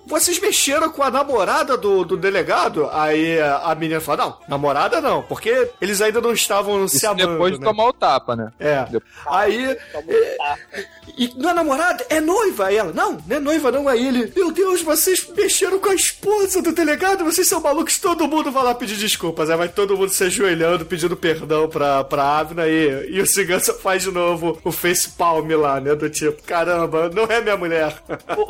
vocês mexeram com a namorada do, do delegado? Aí a, menina fala: não, namorada não, porque eles ainda não estavam se Isso amando. depois de né? tomar o tapa, né? É. Depois- Aí. é, e não é namorada? É noiva? Aí ela, não, não é noiva, não. Aí ele, meu Deus, vocês mexeram com a esposa do delegado, vocês são malucos, todo mundo vai lá pedir desculpas. Aí vai todo mundo se ajoelhando, pedindo perdão pra, pra Avna e, e o Cigança faz de novo o face palm lá, né? Do tipo, caramba, não é minha mulher. O,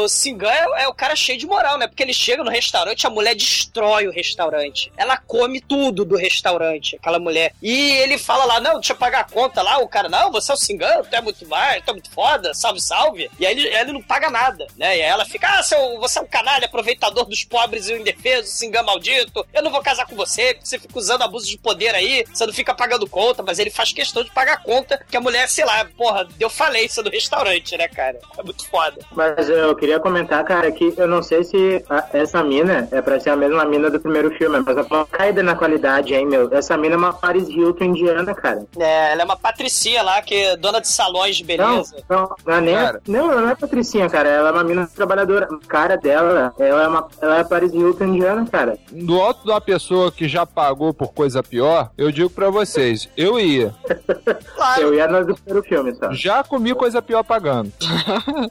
o, o Singan é, é o cara cheio de moral, né? Porque ele chega no restaurante, a mulher destrói o restaurante. Ela come tudo do restaurante, aquela mulher. E ele fala lá, não, deixa eu pagar a conta lá. O cara, não, você é o Singan, tu é muito mais, tu é muito foda, salve, salve. E aí ele, ele não paga nada, né? E aí ela fica, ah, seu, você é um canalha, aproveitador dos pobres e o indefeso, Singan maldito. Eu não vou casar com você, porque você fica usando abuso de poder aí, você não fica pagando conta, mas ele faz questão de pagar conta que a mulher, sei lá, porra, deu falência do restaurante, né, cara? É muito foda. Mas eu queria comentar, cara, que eu não sei se a- essa mina é pra ser a mesma mina do primeiro filme, mas é uma caída na qualidade, hein, meu? Essa mina é uma Paris Hilton indiana, cara. É, ela é uma patricia lá, que é dona de salões de Não, beleza. não, não é nem. Cara. Não, ela não é Patricinha, cara. Ela é uma mina trabalhadora. A cara dela, ela é uma. Ela é Paris Hilton indiana, cara. Do alto de uma pessoa que já pagou por coisa pior, eu digo pra vocês, eu ia. Claro. Eu ia no primeiro filme, só. Já comi coisa pior pagando.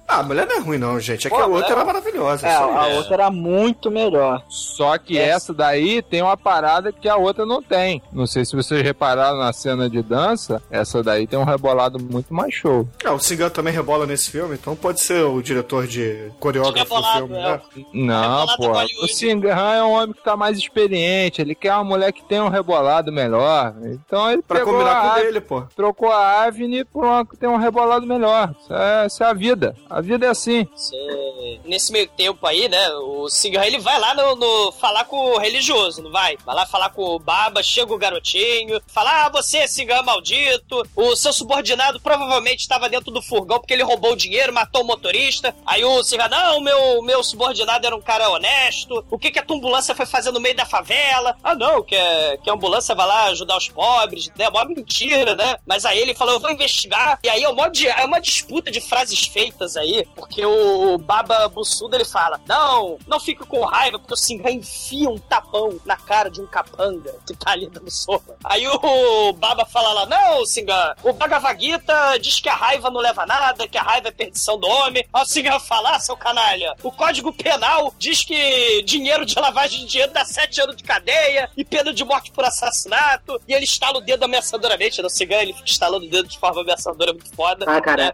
ah, a mulher não é ruim, não, gente. É que Pô, a outra mulher- era maravilhosa. É, só a isso. outra era muito melhor. Só que Essa- essa daí tem uma parada que a outra não tem. Não sei se vocês repararam na cena de dança, essa daí tem um rebolado muito mais show. Ah, o Singan também rebola nesse filme, então pode ser o diretor de coreógrafo do filme, é. né? Não, Rebolado pô. é. O Singan é um homem que tá mais experiente. Ele quer uma mulher que tem um rebolado melhor. Então ele Pra pegou combinar a com ele, pô. trocou a Avni por uma que tem um rebolado melhor. Isso é, isso é a vida. A vida é assim. Cê- Nesse meio tempo aí, né, o Singan, ele vai lá no, no- falar com o religioso, não vai? Vai lá falar com o Baba, chega o garotinho, fala, ah, você, Singan maldito, o seu subordinado provavelmente estava dentro do furgão porque ele roubou o dinheiro, matou o motorista. Aí o Singan, não, meu, meu subordinado era um cara honesto, o que que a tua ambulância foi fazer no meio da favela? Ah, não, que, é- que a ambulância vai lá ajudar os pobres, né, mó mentira, né? Mas aí ele falou, eu vou investigar, e aí é uma, é uma disputa de frases feitas aí, porque o Baba Bussunda tudo, ele fala: Não, não fique com raiva, porque o Singan enfia um tapão na cara de um capanga que tá ali dando sopa. Aí o Baba fala lá: Não, Singan, o Bhagavad Gita diz que a raiva não leva a nada, que a raiva é perdição do homem. Aí o Singan fala: Ah, seu canalha, o Código Penal diz que dinheiro de lavagem de dinheiro dá sete anos de cadeia e pena de morte por assassinato. E ele estala o dedo ameaçadoramente. No Singan, ele fica estalando o dedo de forma ameaçadora muito foda. Ah, cara,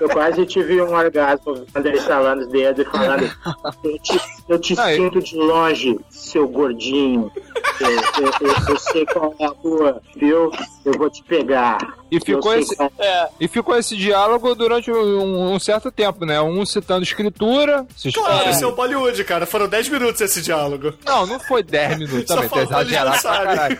eu quase tive um orgasmo quando ele estalando os dedos e Eu te, eu te sinto de longe, seu gordinho. Eu, eu- eu- eu sei qual é a rua, viu? Eu vou te pegar. E ficou esse, É. e ficou esse diálogo durante um, um certo tempo, né? Um citando escritura. Claro, é. esse é o Bollywood, cara. Foram 10 minutos esse diálogo. Não, não foi 10 minutos Só também, tá faltou ele exagerado pra dançar. caralho.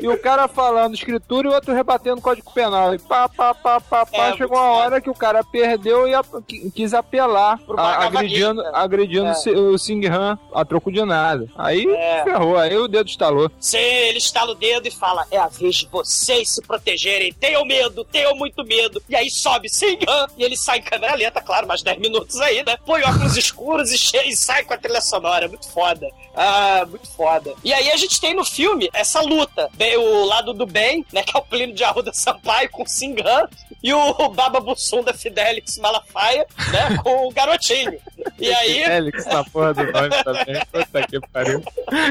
E o cara falando escritura e o outro rebatendo código penal. E pá, pá, pá, pá, pá. É, chegou uma foda. hora que o cara perdeu e qui- quis apelar, Pro a- agredindo, Gita. agredindo É. o Singhan a troco de nada. Aí É. ferrou, aí o dedo estalou. Sim, ele estala o dedo e fala: É a vez de vocês se protegerem. Tenham medo, tenham muito medo. E aí sobe Singan e ele sai em câmera lenta, claro, mais 10 minutos aí, né? Põe óculos escuros e, che- e sai com a trilha sonora. Muito foda. Ah, muito foda. E aí a gente tem no filme essa luta. Bem, o lado do bem, né? Que é o Plínio de Arruda Sampaio com o Singan. E o Baba Bussum da Fidelix Malafaia, né? Com o garotinho. E aí. Félix na porra do nome também. Puta que pariu.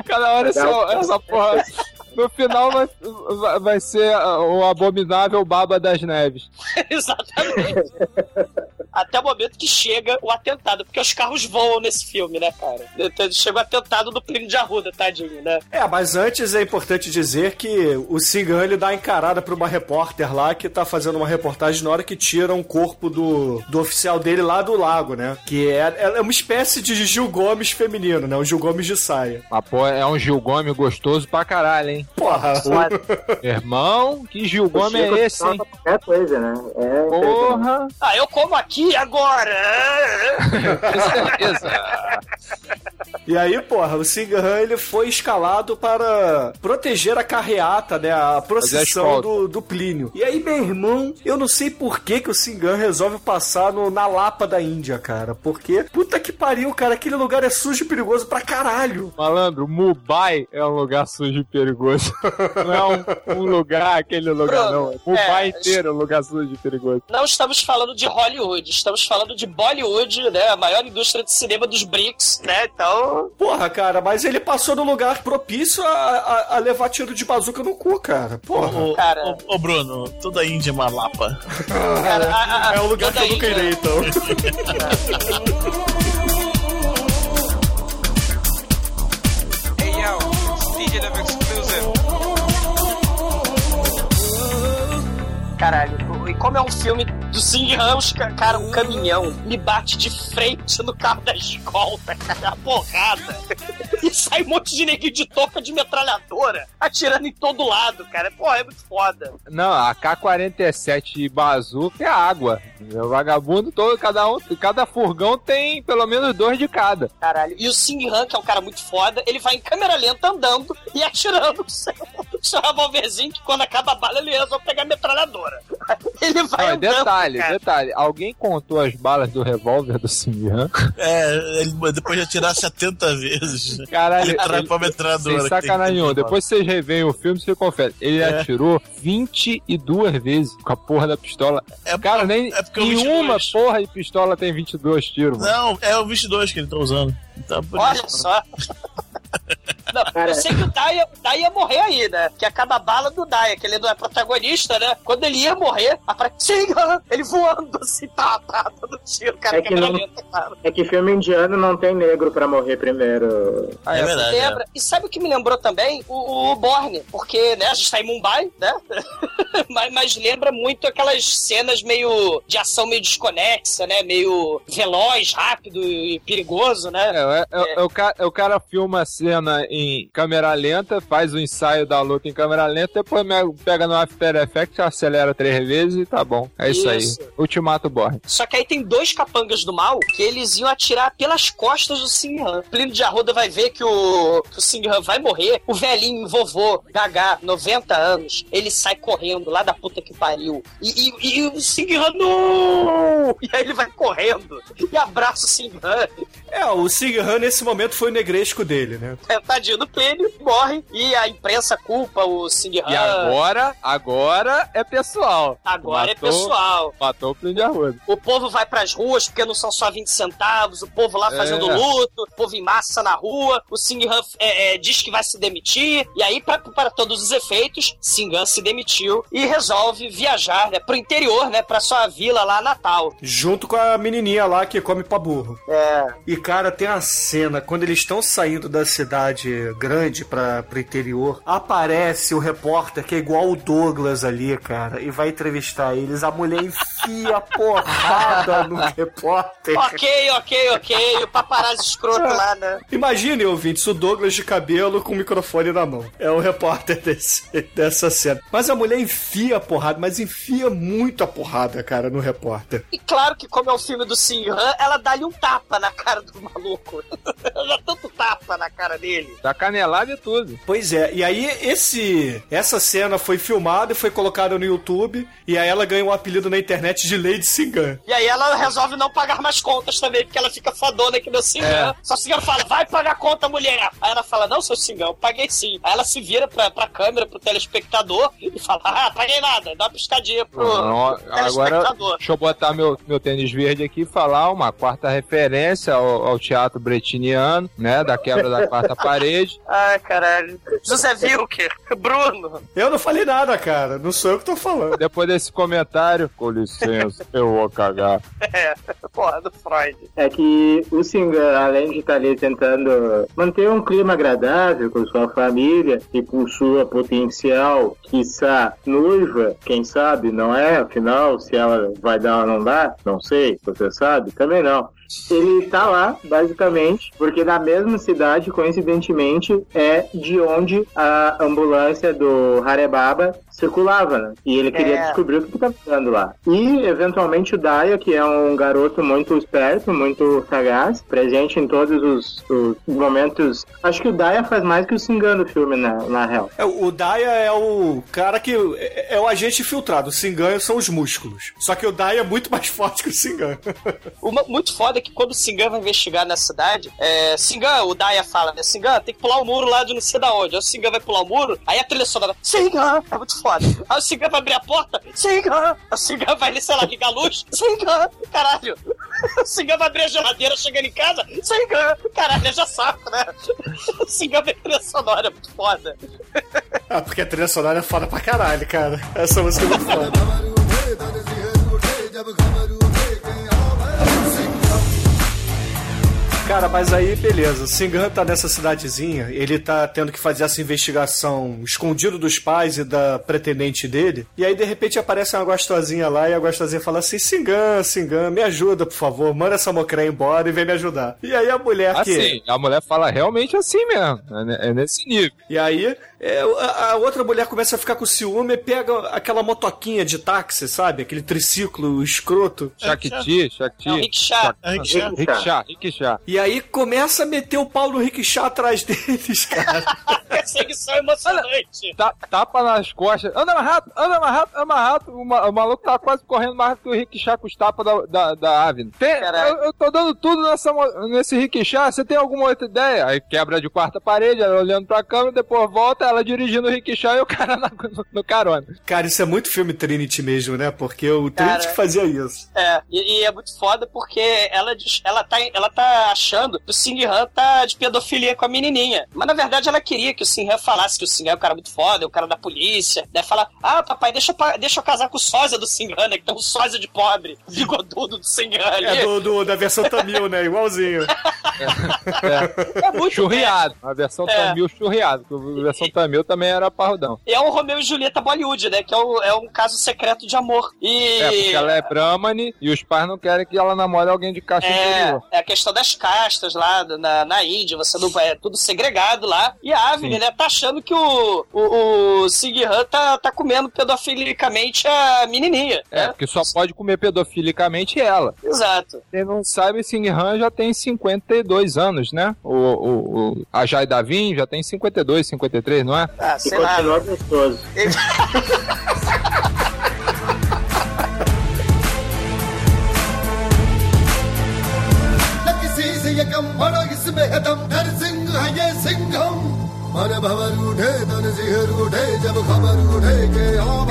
Cada hora essa, essa porra. No final vai, vai- ser ah, o abominável Baba das Neves. Exatamente. Até o momento que chega o atentado, porque os carros voam nesse filme, né, cara? Então, Chega o atentado do Plínio de Arruda, tadinho, né? É, mas antes é importante dizer que o Singan ele dá encarada pra uma repórter lá que tá fazendo uma reportagem na hora que tira um corpo do, do oficial dele lá do lago, né? Que é, é uma espécie de Gil Gomes feminino, né? Um Gil Gomes de saia. Mas, pô, é um Gil Gomes gostoso pra caralho, hein? Porra! Irmão, que Gil Gomes é esse, hein? qualquer coisa, né? É, Porra! Ah, eu como aqui agora! Com certeza. E aí, porra, o Singan ele foi escalado para proteger a carreata, né? A procissão do, do Plínio. E aí, meu irmão, eu não sei por que, que o Singan resolve passar no, na Lapa da Índia, cara. Porque, puta que pariu, cara, aquele lugar é sujo e perigoso pra caralho. Malandro, Mumbai é um lugar sujo e perigoso. Não é um, um lugar, aquele lugar, não. Mumbai É, inteiro é um lugar sujo e perigoso. Não estamos falando de Hollywood, estamos falando de Bollywood, né? A maior indústria de cinema dos BRICS, né? Então. Porra, cara, mas ele passou no lugar propício a, a- a levar tiro de bazuca no cu, cara. Porra. Ô, Cara. ô, ô, Bruno, toda a Índia é uma lapa. Cara, a- É um lugar que toda eu nunca Índia- irei, então. Hey yo, it's DJ Love Exclusive. Caralho, como é um filme do Sing Ramos, ca- cara, um caminhão me bate de frente no carro da escolta, cara, a porrada. E sai um monte de neguinho de toca de metralhadora, atirando em todo lado, cara. Pô, é muito foda. Não, a K-47 de bazuca é água. O vagabundo todo, cada um, cada furgão tem pelo menos dois de cada. Caralho. E o Sing Han, que é um cara muito foda, ele vai em câmera lenta andando e atirando o seu, o seu revolverzinho, que quando acaba a bala ele resolve pegar a metralhadora. Ele vai Não, detalhe, cara. detalhe. Alguém contou as balas do revólver do Simian? É, ele, depois de atirar 70 vezes, Caralho, ele ele- pra metralhadora. Sem sacanagem nenhuma. Depois vocês reveem o filme, você confere. Ele É. atirou 22 vezes com a porra da pistola. É Cara, nem é porque o em 22. uma porra de pistola tem 22 tiros, mano. Não, é o 22 que ele tá usando. Então, Olha isso. só. Não, eu sei que o Daya, o Daya ia morrer aí, né? Que acaba a bala do Daya, que ele não é protagonista, né? Quando ele ia morrer, Han, ele voando assim, tá, tá, dando tiro, cara, É que não- cara. É que filme indiano não tem negro pra morrer primeiro. Ah, É verdade. é. Lembra? E sabe o que me lembrou também? O, o Borne, porque, né, a gente tá em Mumbai, né? mas, mas lembra muito aquelas cenas meio de ação meio desconexa, né? Meio veloz, rápido e perigoso, né? É, é, é- é o cara, é o cara filma a cena em em câmera lenta, faz o ensaio da luta em câmera lenta, depois pega no After Effects, acelera três vezes e tá bom. É isso, Isso. aí. Ultimato Borne. Só que aí tem dois capangas do mal que eles iam atirar pelas costas do Singhan. Plínio de Arruda vai ver que o, que o Singhan vai morrer. O velhinho, vovô, Gagá, 90 anos, ele sai correndo lá da puta que pariu. E, e, e o Singhan, não! E aí ele vai correndo e abraça o Singhan. É, o Singhan nesse momento foi o negresco dele, né? É, tadinho do Plínio, morre. E a imprensa culpa o Singhan. E agora, agora é pessoal. Agora é Matou- pessoal. Matou o Plínio de Arruda. O povo vai pras ruas porque não são só 20 centavos. O povo lá fazendo É. luto. O povo em massa na rua. O Singhan é, é, diz que vai se demitir. E aí, para todos os efeitos, Singhan se demitiu e resolve viajar né, pro interior, né? Pra sua vila lá natal. Junto com a menininha lá que come pra burro. É. E, cara, tem a cena, quando eles estão saindo da cidade grande pra, pro interior, aparece o repórter, que é igual o Douglas ali, cara, e vai entrevistar eles. A mulher enfia a porrada no repórter. Ok, ok, ok. O paparazzi escroto lá, né? Imagine, ouvintes, o Douglas de cabelo com o microfone na mão. É o repórter desse, dessa cena. Mas a mulher enfia a porrada, mas enfia muito a porrada, cara, no repórter. E claro que, como é o filme do Singhan, ela dá-lhe um tapa na cara do maluco. ela dá tanto tapa na cara dele. Tá canelado e tudo. Pois é, e aí esse essa cena foi filmada e foi colocada no YouTube, e aí ela ganha um apelido na internet de Lady Singan. E aí ela resolve não pagar mais contas também, porque ela fica fodona aqui no Singão. Só o Singão fala, vai pagar conta, mulher! Aí ela fala, não, seu Singão, eu paguei sim. Aí ela se vira pra, pra câmera, pro telespectador, e fala, ah, paguei nada, dá uma piscadinha pro Não, agora, telespectador. deixa eu botar meu, meu tênis verde aqui e falar uma quarta referência ao, ao teatro bretiniano, né? Da quebra da quarta parede. Ai, caralho. José Wilker, Bruno. Eu não falei nada, cara, não sou eu que tô falando. Depois desse comentário, com licença, eu vou cagar. É, porra, do Freud. É que o Singan, além de estar ali tentando manter um clima agradável com sua família e com sua potencial, quiçá, noiva, quem sabe, não é? Afinal, se ela vai dar ou não dá, não sei, você sabe? Também não. Ele tá lá, basicamente, porque na mesma cidade, coincidentemente, é de onde a ambulância do Harebaba circulava, né? E ele queria É. descobrir o que tá fazendo lá. E, eventualmente, o Daya, que é um garoto muito esperto, muito sagaz, presente em todos os, os momentos. Acho que o Daya faz mais que o Singan no filme, na, na real. É, o Daya é o cara que é, é o agente infiltrado, o Singan são os músculos. Só que o Daya é muito mais forte que o Singan. Uma muito foda é que quando o Singan vai investigar na cidade, é, Singan, o Daya fala, né? Singan, tem que pular o muro lá de não sei da onde. Aí o Singan vai pular o muro, aí a trilha sonora, Singan, é muito foda. Aí o Singan vai abrir a porta, Singan, o Singan vai, sei lá, ligar a luz, Singan, caralho. O Singan vai abrir a geladeira chegando em casa, Singan, caralho, eu já saco, né? O Singan vai trilha sonora, é muito foda. Ah, porque a trilha sonora é foda pra caralho, cara. Essa música é muito foda. Cara, mas aí, beleza. O Singan tá nessa cidadezinha, ele tá tendo que fazer essa investigação escondido dos pais e da pretendente dele. E aí, de repente, aparece uma gostosinha lá e a gostosinha fala assim: Singan, Singan, me ajuda, por favor. Manda essa mocré embora e vem me ajudar. E aí a mulher que. Assim, a mulher fala realmente assim mesmo. É É nesse nível. E aí, é, a, outra mulher começa a ficar com ciúme e pega aquela motoquinha de táxi, sabe? Aquele triciclo escroto. Shakti, Shakti. É um rickshaw. Rickshaw, rickshaw, rickshaw. E aí começa a meter o pau no rickshaw atrás deles, cara. Perseguição emocionante. Ta- tapa nas costas. Anda mais rápido, anda mais rápido, anda mais rápido. O, ma- o maluco tá quase correndo mais rápido que o rickshaw com os tapas da, da, da Avin. Tem, eu, eu tô dando tudo nessa, nesse rickshaw. Você tem alguma outra ideia? Aí quebra de quarta parede, ela olhando pra câmera, depois volta, ela dirigindo o rickshaw e o cara na- no, no carona. Cara, isso é muito filme Trinity mesmo, né? Porque o Cara. Trinity que fazia isso. É, e, e é muito foda porque ela, ela, tá, ela tá achando que o Sing Han tá de pedofilia com a menininha. Mas na verdade ela queria que o Sing Han falasse que o Sing Han é um cara muito foda, é um cara da polícia. Daí falar: Ah, papai, deixa eu, deixa eu casar com o sósia do Sing Han, né? Que tem um sósia de pobre, bigodudo do Sing Han ali. É do, do- da versão Tamil, né? Igualzinho. É, É muito churriado. A versão É. Tamil churriado. A versão Tamil também era parrudão. E é um Romeu e Julieta Bollywood, né? Que é, o- é um caso secreto de amor. E. É, porque ela é Brahmani e os pais não querem que ela namore alguém de caixa É, interior. é a questão das castas lá na, na Índia, você não é tudo segregado lá. E a Avni, né, tá achando que o, o, o Singh Han tá, tá comendo pedofilicamente a menininha. É, porque só pode comer pedofilicamente ela. Exato. Quem não sabe, Singh Han já tem 52 anos, né? O, o, o Ajay Davin já tem 52, 53, não é? Ah, E continua gostoso. है नर सिंह है ये सिंघम। मन भवर उठे, धन सिंह उठे, जब खबर उठे के हाँ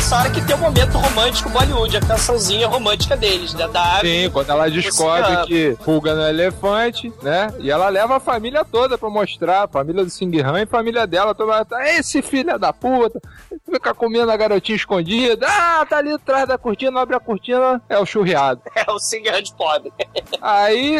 nessa hora que tem o momento romântico Bollywood, a cançãozinha romântica deles, né? Da Avni. Sim, quando ela descobre que fuga no elefante, né? E ela leva a família toda pra mostrar, a família do Singh Han e a família dela toda. Tá, esse filho da puta, fica comendo a garotinha escondida. Ah, tá ali atrás da cortina, abre a cortina, é o churriado. É o Singh Han de pobre. Aí,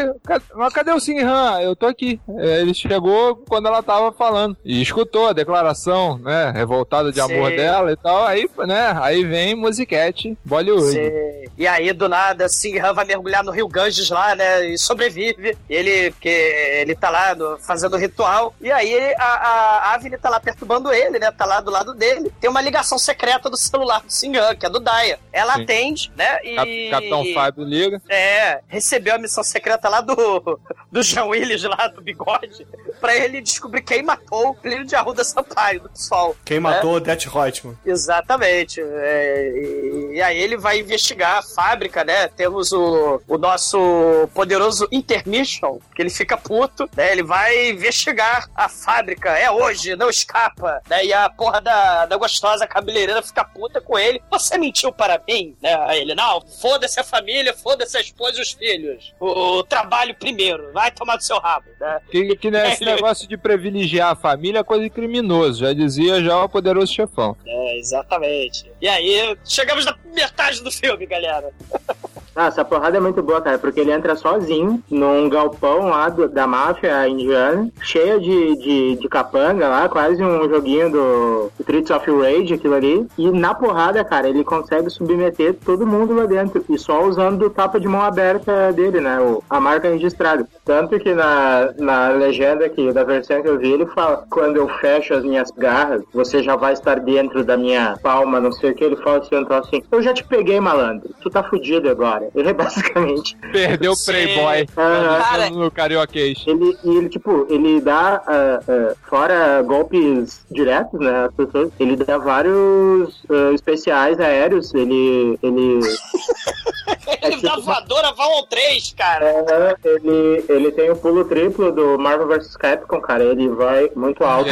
mas cadê o Singh Han? Eu tô aqui. É, Ele chegou quando ela tava falando e escutou a declaração, né? Revoltada de amor Sim. dela e tal. Aí, né? Aí vem musiquete Bollywood. Sim. E aí, do nada, Singh Han vai mergulhar no rio Ganges lá, né? E sobrevive. E ele, porque ele tá lá no- fazendo o ritual. E aí a, a Avni tá lá perturbando ele, né? Tá lá do lado dele. Tem uma ligação secreta do celular do Singh Han, que é do Daya. Ela Sim. atende, né? E. Cap- Capitão Fábio liga. É, recebeu a missão secreta lá do, do Jean Willis, lá do bigode, pra ele descobrir quem matou o Plínio de Arruda Sampaio, do PSOL. Quem né? matou o Det Reutemann. Exatamente. É, e, e aí ele vai investigar a fábrica, né? Temos o, o nosso poderoso Intermission, que ele fica puto, né? Ele vai investigar a fábrica. É hoje, não escapa. Né? E a porra da, da gostosa cabeleireira fica puta com ele. Você mentiu para mim? Né? Aí ele, não, foda-se a família, foda-se a esposa e os filhos. O, o trabalho primeiro, vai tomar do seu rabo. Né? Que, que né, esse Ele- negócio de privilegiar a família é coisa de criminoso, já dizia já o poderoso chefão. É, exatamente. E aí, chegamos na metade do filme, galera. Ah, essa porrada é muito boa, cara, porque ele entra sozinho num galpão lá do- da máfia indiana, cheia de, de, de capanga lá, quase um joguinho do Streets of Rage, aquilo ali. E na porrada, cara, ele consegue submeter todo mundo lá dentro, e só usando o tapa de mão aberta dele, né? O, a marca registrada. Tanto que na, na legenda aqui, da versão que eu vi, ele fala: quando eu fecho as minhas garras, você já vai estar dentro da minha palma, não sei o que. Ele fala assim, então assim, eu já te peguei, malandro. Tu tá fudido agora. Ele é basicamente. Perdeu o Playboy Aham. no, no carioquês. Ele, e ele, tipo, ele dá, ah, ah, fora golpes diretos, né, às pessoas, ele dá vários ah, especiais aéreos, ele, ele, Ele dá voadora Val 3, cara. é, ele, ele tem o pulo triplo do Marvel vs Capcom, cara, ele vai muito alto.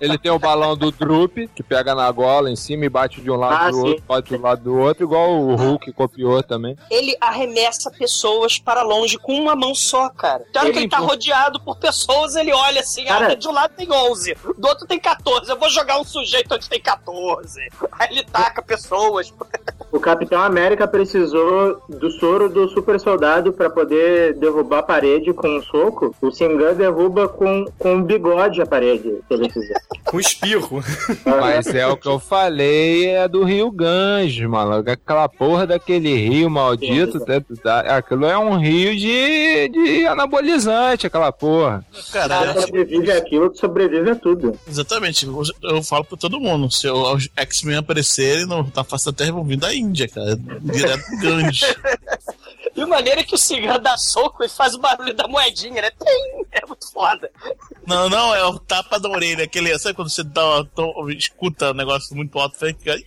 Ele tem o balão do Droop, que pega na gola em cima e bate de um lado Ah, do sim. outro, bate do lado do outro, igual o Hulk copiou também. Ele arremessa pessoas para longe com uma mão só, cara. Tem hora que Ele ele tá rodeado por pessoas, ele olha assim, Cara- ah, de um lado tem 11, do outro tem 14. Eu vou jogar um sujeito onde tem 14. Aí ele taca pessoas. O Capitão América precisou do soro do super soldado pra poder derrubar a parede com um soco. O Singan derruba com, com um bigode a parede, se ele fizer. Com espirro. Mas é o que eu falei, é do Rio Ganges, mano. Aquela porra daquele rio maldito, tá- tá- aquilo é um rio de, de anabolizante, aquela porra. Cara, Tu sobrevive àquilo, tu sobrevive a tudo. Exatamente, eu, eu falo pra todo mundo: se o- os X-Men aparecerem face da Terra, vão vir da Índia, cara. Direto do Ganges. E maneira que o cigarro dá soco e faz o barulho da moedinha, né? É muito foda. Não, não, é o tapa da orelha. Aquele, sabe quando você dá, to- escuta um negócio muito alto, fica. "Ih!"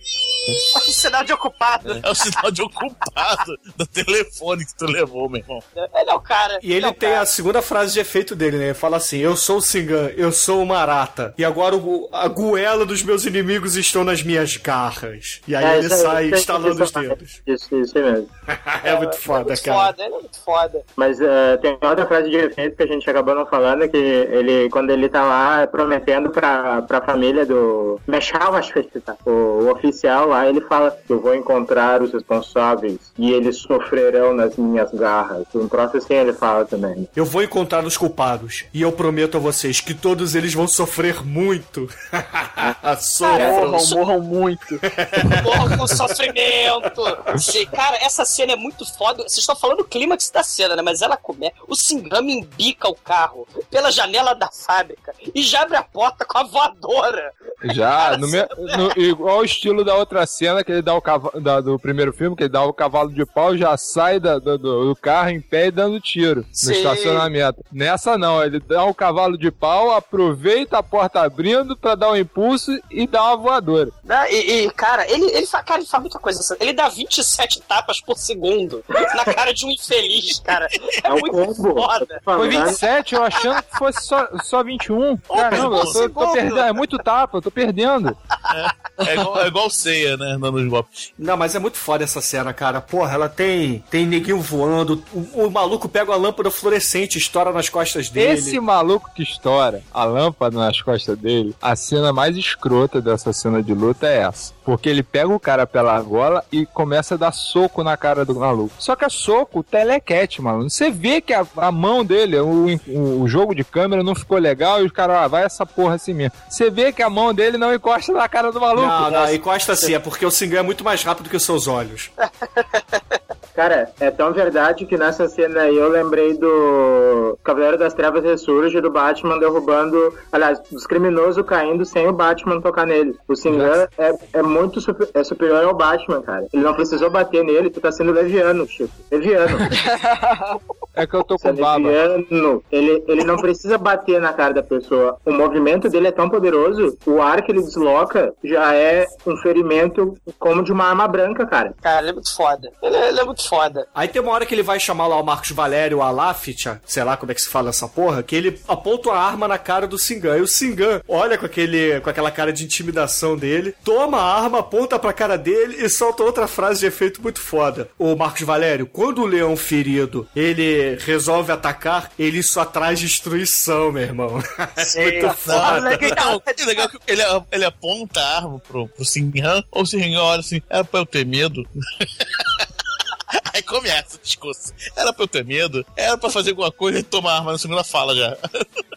É um sinal de ocupado. É o sinal de ocupado do telefone que tu levou, meu irmão. Ele é o cara. E ele é o tem cara. a segunda frase de efeito dele, né? Ele fala assim: Eu sou o Singan, eu sou o Marata. E agora o- a goela dos meus inimigos estão nas minhas garras. E aí É, ele sai isso estalando os isso aí. dedos. Isso, isso aí mesmo. É muito foda, muito cara. foda, ele é muito foda. Mas eh, tem outra frase de efeito que a gente acabou não falando, que ele, quando ele tá lá prometendo pra, pra família do Meshal, acho que é tá? o, o oficial Aí ele fala: Eu vou encontrar os responsáveis e eles sofrerão nas minhas garras. Um troço assim ele fala também. Eu vou encontrar os culpados. E eu prometo a vocês que todos eles vão sofrer muito. Sofram. Morram, morram muito. Morram com sofrimento. Cara, essa cena é muito foda. Vocês estão falando do clímax da cena, né? Mas ela começa. O Singami embica o carro pela janela da fábrica e já abre a porta com a voadora. Já, no me- no- igual o estilo da outra cena que ele dá o cavalo do primeiro filme, que ele dá o cavalo de pau, já sai da- do, do- carro em pé e dando tiro no Sim. estacionamento. Nessa não, ele dá o cavalo de pau, aproveita a porta abrindo pra dar um impulso e dá uma voadora. Né? E, e, cara, ele, ele, fa- cara, ele faz muita coisa. Ele dá 27 tapas por segundo na cara de um infeliz, cara. É, o muito combo. foda. Foi 27, eu achando que fosse só, só 21. Caramba, eu tô, tô perdendo. É muito tapa, eu tô perdendo. É igual, é igual ceia, né? Dando os golpes. Não, mas é muito foda essa cena, cara. Porra, ela tem tem neguinho voando, o, o maluco pega uma lâmpada fluorescente, estoura nas costas dele. Esse maluco que estoura a lâmpada nas costas dele, a cena mais escrota dessa cena de luta é essa. Porque ele pega o cara pela gola e começa a dar soco na cara do maluco. Só que é soco telequete, mano. Você vê que a, a mão dele, o, o, o jogo de câmera não ficou legal e os caras, ah, vai essa porra assim mesmo. Você vê que a mão dele não encosta na cara do maluco. Não, não, encosta sim, é porque o Singan é muito mais rápido que os seus olhos. Cara, é tão verdade que nessa cena aí eu lembrei do Cavaleiro das Trevas Ressurge do Batman derrubando, aliás, dos criminosos caindo sem o Batman tocar nele. O Singan é, é muito super- é superior ao Batman, cara. Ele não precisou bater nele, tu tá sendo leviano, Chico. Leviano. É que eu tô é com baba. leviano. Ele, ele não precisa bater na cara da pessoa. O movimento dele é tão poderoso, o ar que ele desloca já é um ferimento como de uma arma branca, cara. Cara, ele é muito foda. Ele, é- ele é muito foda. Aí tem uma hora que ele vai chamar lá o Marcos Valério, o Alafit, sei lá como é que se fala essa porra, que ele aponta a arma na cara do Singan. E o Singan olha com, aquele, com aquela cara de intimidação dele, toma a arma, aponta pra cara dele e solta outra frase de efeito muito foda. O Marcos Valério, quando o leão ferido, ele resolve atacar, ele só traz destruição, meu irmão. É muito Não, foda. legal, é legal que ele, ele aponta a arma pro, pro Sinhan, ou o Sinhan olha assim, era pra eu ter medo. Começa o discurso. Era pra eu ter medo, era pra fazer alguma coisa e tomar arma na segunda fala já.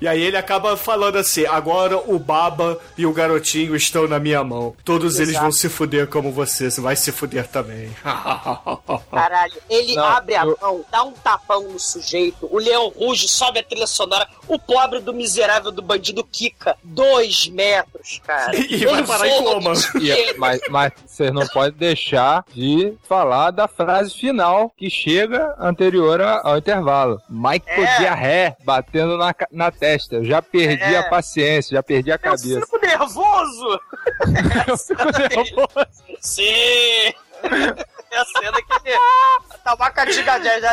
E aí ele acaba falando assim: agora o Baba e o garotinho estão na minha mão. Todos eles Exato. vão se fuder como você. Você vai se fuder também. Caralho, ele Não, abre a eu- mão, dá um tapão no sujeito, o leão ruge, sobe a trilha sonora, o pobre do miserável do bandido quica dois metros, cara. E vai parar em coma. E é- mas, mas você não pode deixar de falar da frase final que chega anterior ao intervalo. Michael É. Diarré batendo na, na testa. Eu já perdi É. a paciência, já perdi a Eu cabeça. fico nervoso! Eu fico nervoso. Sim! É a cena que ele tá uma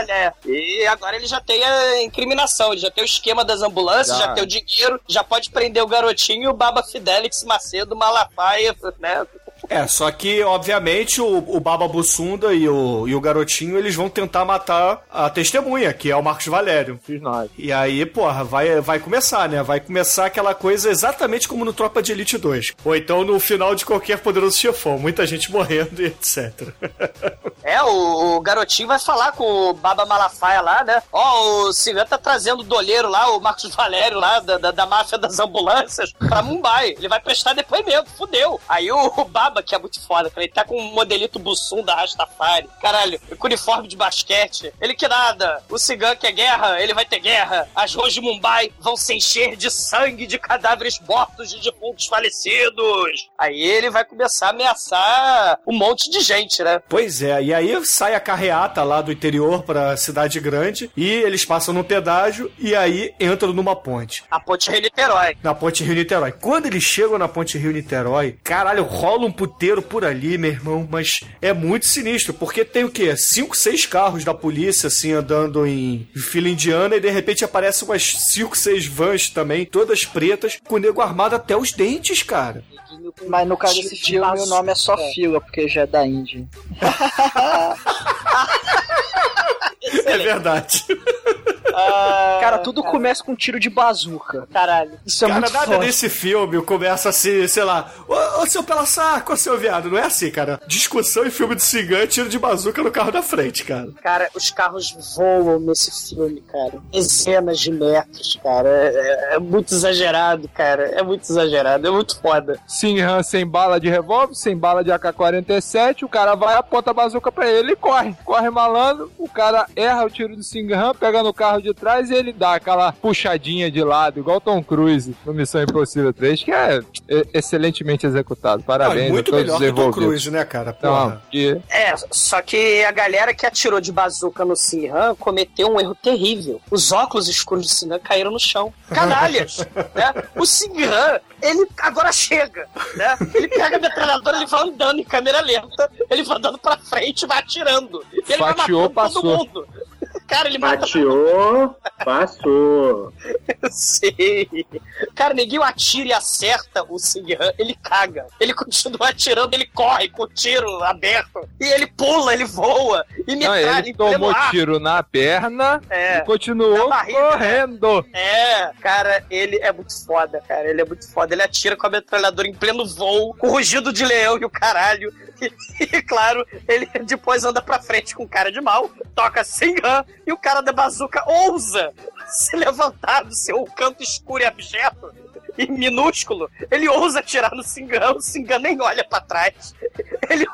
né? E agora ele já tem a incriminação, ele já tem o esquema das ambulâncias, já, Já. tem o dinheiro, já pode prender o garotinho e o Baba Fidelix Macedo Malafaia, né? É, só que, obviamente, o, o Baba Bussunda e o, e o garotinho eles vão tentar matar a testemunha, que é o Marcos Valério. E aí, porra, vai, vai começar, né? Vai começar aquela coisa exatamente como no Tropa de Elite 2. Ou então no final de qualquer poderoso chefão. Muita gente morrendo e etc. É, o, o garotinho vai falar com o Baba Malafaia lá, né? Ó, o Cigan tá trazendo o doleiro lá, o Marcos Valério lá, da, da, da máfia das ambulâncias, pra Mumbai. Ele vai prestar depoimento, fudeu. Aí o, o Baba, que é muito foda, cara, ele tá com um modelito Bussum da Rastafari, caralho, com uniforme de basquete. Ele que nada. O Cigan quer guerra, ele vai ter guerra. As ruas de Mumbai vão se encher de sangue de cadáveres mortos de defuntos falecidos. Aí ele vai começar a ameaçar um monte de gente, né? Pois é, e aí sai a carreata lá do interior pra cidade grande e eles passam no pedágio e aí entram numa ponte. A ponte Rio-Niterói. Na ponte Rio-Niterói. Quando eles chegam na ponte Rio-Niterói, caralho, rola um puteiro por ali, meu irmão, mas é muito sinistro, porque tem o quê? Cinco, seis carros da polícia, assim, andando em fila indiana e de repente aparecem umas cinco, seis vans também, todas pretas, com o nego armado até os dentes, cara. Mas no caso desse filme o nome é só fila, porque já é da Índia. É verdade. Cara, tudo começa com um tiro de bazuca. Caralho. Isso é Cara, muito nada forte. nesse filme começa assim, sei lá, ô, ô seu pela saco, seu viado. Não é assim, cara. Discussão em filme de cigano tiro de bazuca no carro da frente, cara. Cara, os carros voam nesse filme, cara. Dezenas de metros, cara. É, é- é muito exagerado, cara. É muito exagerado. É muito foda. Sinhan sem bala de revólver, sem bala de AK-47, o cara vai, aponta a bazuca pra ele e corre. Corre malandro, o cara erra o tiro do Sinhan, pega no carro de trás e ele dá aquela puxadinha de lado, igual Tom Cruise no Missão Impossível 3, que é e- excelentemente executado. Parabéns Ah, muito melhor que o Tom. Cruise, né, cara? Não, Porra. que É, só que a galera que atirou de bazuca no Sinhan cometeu um erro terrível. Os óculos escuros do Sinhan caíram no chão. Canalhas! né? O Sinhan, ele agora chega, né? Ele pega a metralhadora, ele vai andando em câmera lenta, ele vai andando pra frente e vai atirando. E ele Fatiou, vai matando todo passou. mundo. Cara, ele mata Fatiou, passou. Sei. Cara, neguinho atira e acerta o Sinhan, ele caga. Ele continua atirando, ele corre com o tiro aberto. E ele pula, ele voa. E Não, metralha ele tomou ar. tiro na perna É. e continuou barriga, né? correndo. É, cara, ele é muito foda, cara. Ele é muito foda. Ele atira com a metralhadora em pleno voo, com rugido de leão e o caralho. E, claro, ele depois anda pra frente com cara de mal, toca rã, e o cara da bazuca ousa se levantar do seu canto escuro e abjeto e minúsculo. Ele ousa atirar no Singan, o Singan nem olha pra trás. Ele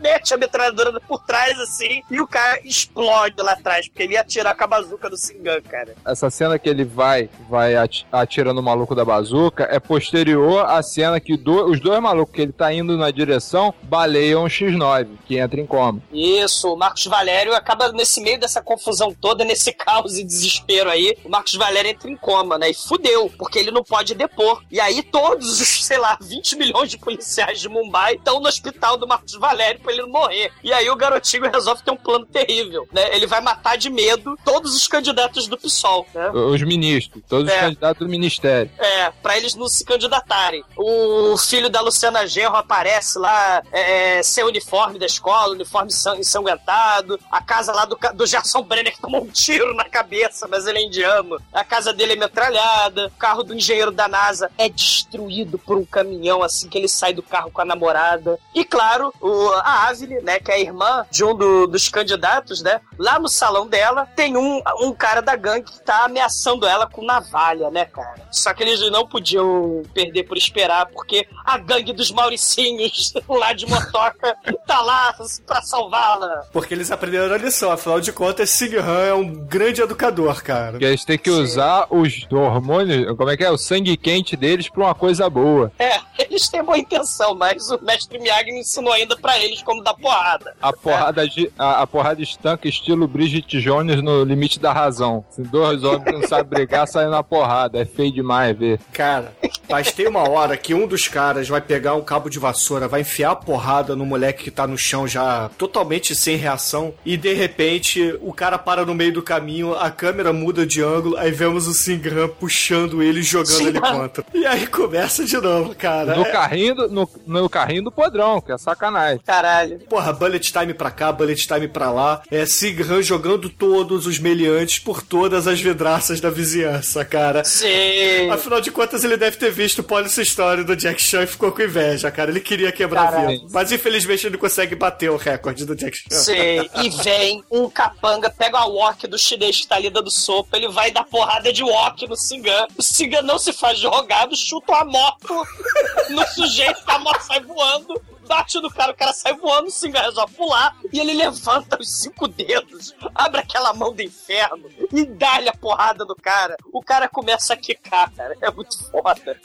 mete a metralhadora por trás assim e o cara explode lá atrás, porque ele ia atirar com a bazuca do Singan, cara. Essa cena que ele vai, vai ati- atirando o maluco da bazuca é posterior à cena que do- os dois malucos que ele tá indo na direção baleiam o X9, que entra em coma. Isso, o Marcos Valério acaba nesse meio dessa confusão toda, nesse caos e desespero aí, o Marcos Valério entra em coma, né? E fudeu, porque ele não pode depor. E aí todos os, sei lá, 20 milhões de policiais de Mumbai estão no hospital do Marcos Valério pra ele não morrer. E aí o garotinho resolve ter um plano terrível, né? Ele vai matar de medo todos os candidatos do PSOL, né? Os ministros, todos os É. candidatos do ministério. É, pra eles não se candidatarem. O filho da Luciana Genro aparece lá, é, sem uniforme da escola, uniforme san- ensanguentado. A casa lá do, do Gerson Brenner que tomou um tiro na cabeça, mas ele é indiano. A casa dele é metralhada. O carro do engenheiro da NASA é destruído por um caminhão assim que ele sai do carro com a namorada. E claro, o, a Avile, né, que é a irmã de um do- dos candidatos, né, lá no salão dela tem um, um cara da gangue que tá ameaçando ela com navalha, né, cara? Só que eles não podiam perder por esperar, porque a gangue dos Mauricinhos lá de Motoca tá lá pra salvá-la. Porque eles aprenderam a lição, afinal de contas, Sighan é um grande educador, cara. Que eles têm que usar os hormônios, como é que é? O sangue quente deles pra uma coisa boa. É, eles têm boa intenção, mas o mestre Miyagi não ensinou ainda pra eles como dar porrada. A porrada, de, a, a porrada estanca estilo Bridget Jones no limite da razão. Se dois homens que não sabem brigar, saem na porrada. É feio demais ver. Cara, mas tem uma hora que um dos caras vai pegar um cabo de vassoura, vai enfiar a porrada no moleque que tá no chão já totalmente sem reação, e de repente o cara para no meio do caminho, a câmera muda de ângulo, aí vemos o Singram puxando ele e jogando ele Singram. contra. E aí começa de novo, cara. No É- carrinho, do, no, no carrinho do podrão, que é sacanagem. Caralho. Porra, bullet time pra cá, bullet time pra lá. É Sigran jogando todos os meliantes por todas as vidraças da vizinhança, cara. Sim. Afinal de contas, ele deve ter visto o Policy Story do Jack Chan e ficou com inveja, cara. Ele queria quebrar Caralho. vidro. Mas infelizmente ele não consegue bater o recorde do Jack Chan. Sei. E vem um capanga, pega a wok do chinês que tá ali dando sopa, ele vai dar porrada de wok no Singan. O Singan não se faz de rogado, chuta uma moto no sujeito, a moto sai voando. Bate no cara, o cara sai voando, o Singan resolve pular e ele levanta os cinco dedos, abre aquela mão do inferno e dá-lhe a porrada no cara. O cara começa a quicar, cara. É muito foda.